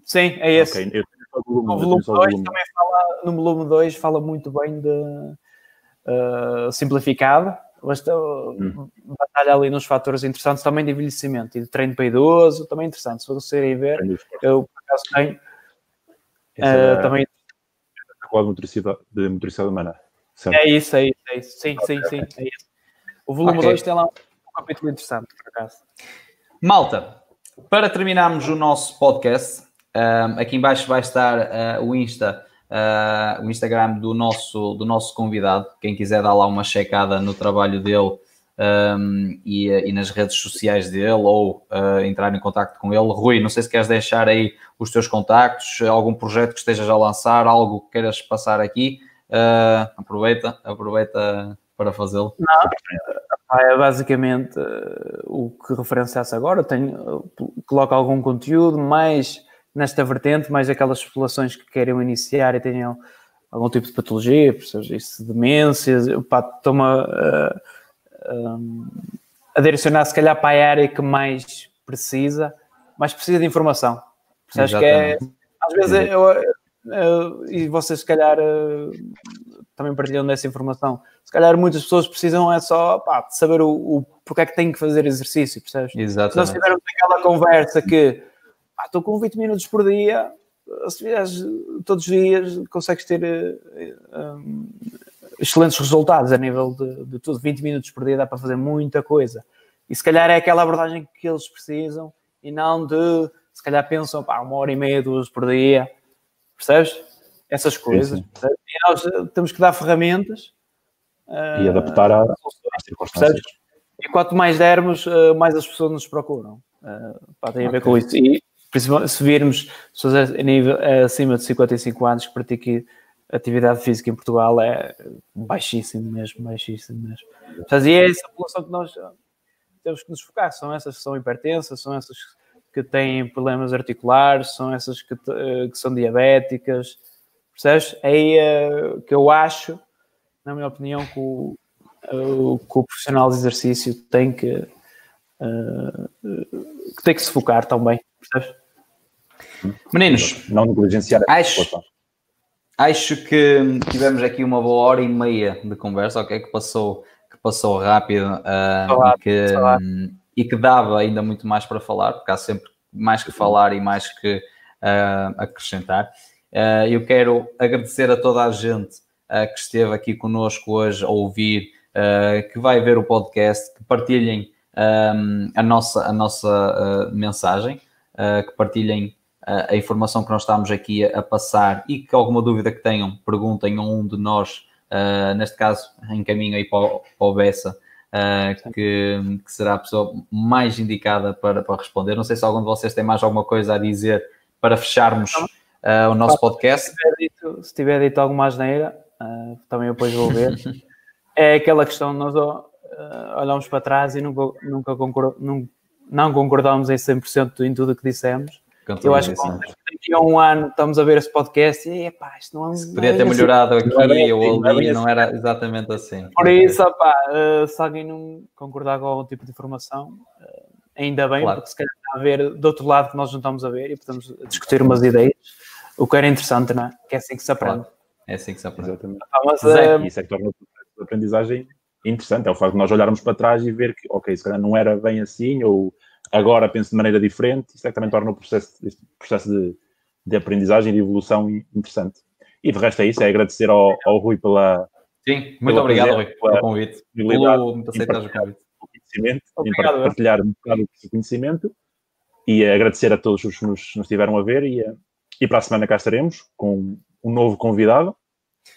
Sim, é esse. Okay, eu volume, no volume 2 também fala, no volume 2 fala muito bem de uh, simplificado. Basta hum. batalha ali nos fatores interessantes também de envelhecimento e de treino para idoso, também interessante. Se vocês irem ver, eu por acaso tenho. Uh, é, também. Qual motricidade, de motricidade humana? Certo. É isso, é isso, é isso. Sim, okay, sim, okay. sim. É isso. O volume 2 okay. tem lá um capítulo interessante, por acaso. Malta, para terminarmos o nosso podcast, um, aqui embaixo vai estar uh, o Insta, uh, o Instagram do nosso, do nosso convidado. Quem quiser dar lá uma checada no trabalho dele um, e, e, nas redes sociais dele ou uh, entrar em contato com ele. Rui, não sei se queres deixar aí os teus contactos, algum projeto que estejas a lançar, algo que queiras passar aqui. aproveita, aproveita para fazê-lo. Não, é basicamente uh, o que referenciasse agora. Tenho, uh, coloco algum conteúdo mais nesta vertente, mais aquelas populações que querem iniciar e tenham algum tipo de patologia, seja isso, demências, estou-me a, um, a direcionar se calhar para a área que mais precisa, mais precisa de informação. Acho que é, às vezes eu, eu, e vocês se calhar uh, também partilhando dessa informação. Se calhar muitas pessoas precisam é só pá, de saber o, o porque é que têm que fazer exercício, percebes? Exatamente. Se nós tivermos aquela conversa que estou com 20 minutos por dia, se fizeres todos os dias, consegues ter uh, um, excelentes resultados a nível de, de tudo. 20 minutos por dia dá para fazer muita coisa. E se calhar é aquela abordagem que eles precisam e não de, se calhar pensam, pá, uma hora e meia, duas por dia, percebes? essas coisas. Sim, sim. E nós eh, temos que dar ferramentas e uh, adaptar às circunstâncias. E quanto mais dermos, uh, mais as pessoas nos procuram. Uh, pá, tem a ver okay. com isso. E se virmos pessoas a nível acima de 55 anos que pratiquem atividade física em Portugal é baixíssimo mesmo, baixíssimo mesmo. Mas, e é essa população que nós temos que nos focar, são essas que são hipertensas, são essas que têm problemas articulares, são essas que, que são diabéticas, Percebes? É aí uh, que eu acho, na minha opinião, que o, uh, que o profissional de exercício tem que, uh, que tem que se focar também. Percebes? Meninos, não negligenciar a acho, acho que tivemos aqui uma boa hora e meia de conversa, ok? Que passou, que passou rápido, uh, e, que, um, e que dava ainda muito mais para falar, porque há sempre mais que falar e mais que uh, acrescentar. Uh, eu quero agradecer a toda a gente que esteve aqui conosco hoje a ouvir, que vai ver o podcast, que partilhem um, a nossa, a nossa mensagem, que partilhem a informação que nós estamos aqui a, passar e que alguma dúvida que tenham, perguntem a um de nós, neste caso encaminho aí para, o, para o Bessa, que, que, será a pessoa mais indicada para, para responder. Não sei se algum de vocês tem mais alguma coisa a dizer para fecharmos uh, o nosso podcast. Se tiver dito, se tiver dito alguma asneira, uh, também eu depois vou ver. é aquela questão, nós uh, olhamos para trás e nunca, nunca concord, não, não concordamos em 100% em tudo o que dissemos. Eu acho que daqui a um ano estamos a ver esse podcast e epá, isto não é. Podia ter melhorado aqui ou ali, não era exatamente assim. Por isso, opá, uh, se alguém não concordar com algum tipo de informação, uh, ainda bem, claro. porque se calhar está a ver do outro lado que nós não estamos a ver e podemos discutir umas ideias o que era interessante, não é? Que é assim que se aprende. Claro. É assim que se aprende. Exatamente. Ah, mas, uh... Isso é que torna o processo de aprendizagem interessante. É o facto de nós olharmos para trás e ver que, ok, se calhar não era bem assim, ou agora penso de maneira diferente. Isso é que também torna o processo, este processo de, de aprendizagem e de evolução interessante. E de resto é isso, é agradecer ao, ao Rui pela. Sim, muito obrigado, Rui, pelo convite. Pelo aceitar o convite. Conhecimento, obrigado, partilhar um bocado do conhecimento e agradecer a todos os que nos, nos tiveram a ver e, e para a semana cá estaremos com um novo convidado.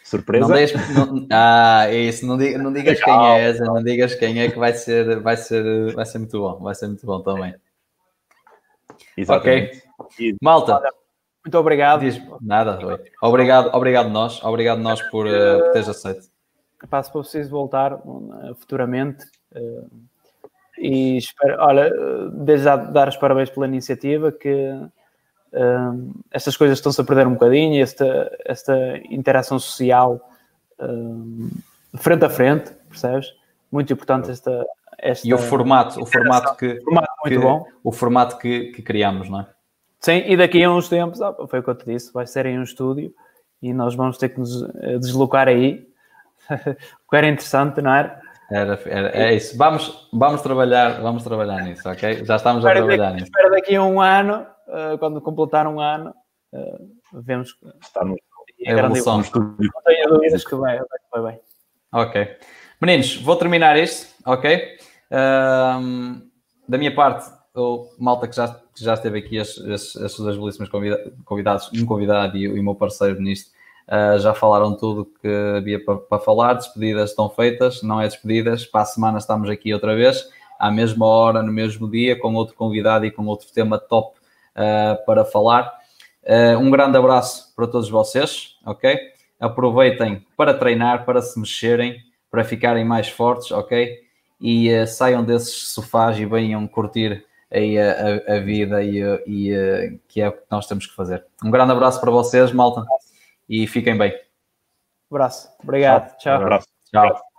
Surpresa. Não não, ah, é isso, não, diga, não digas quem é essa, não digas quem é que vai ser, vai ser, vai ser muito bom, vai ser muito bom também. Exatamente. Ok. Malta. Muito obrigado. Diz, nada, Obrigado, obrigado nós, obrigado nós por, uh, por teres aceito. Passo para vocês voltar uh, futuramente. Uh, e espero, olha, desde já dar os parabéns pela iniciativa, que uh, estas coisas estão-se a perder um bocadinho, esta, esta interação social uh, frente a frente, percebes? Muito importante esta, esta e o formato, o formato que, formato muito que, bom. o formato que, que criamos, não é? Sim, e daqui a uns tempos, ah, foi o que eu te disse, vai ser em um estúdio e nós vamos ter que nos eh, deslocar aí. o que era interessante, não era? Era, era, é isso. Vamos, vamos, trabalhar, vamos trabalhar nisso, ok? Já estamos a trabalhar daqui, nisso. Espera daqui a um ano, uh, quando completar um ano, uh, vemos que está no a evolução. Não tenho dúvidas que vai, vai bem. Ok. Meninos, vou terminar isto, ok? da minha parte, o malta que já, que já esteve aqui, estes, dois belíssimos convidados, um convidado e, e o meu parceiro nisto, Uh, já falaram tudo que havia para, para falar, despedidas estão feitas, não é despedidas, para a semana estamos aqui outra vez, à mesma hora, no mesmo dia, com outro convidado e com outro tema top uh, para falar. Uh, um grande abraço para todos vocês, ok? Aproveitem para treinar, para se mexerem, para ficarem mais fortes, ok? E saiam desses sofás e venham curtir aí a, a, a vida e, e que é o que nós temos que fazer. Um grande abraço para vocês, malta e fiquem bem. Um abraço. Obrigado. Tchau. Um abraço. Tchau.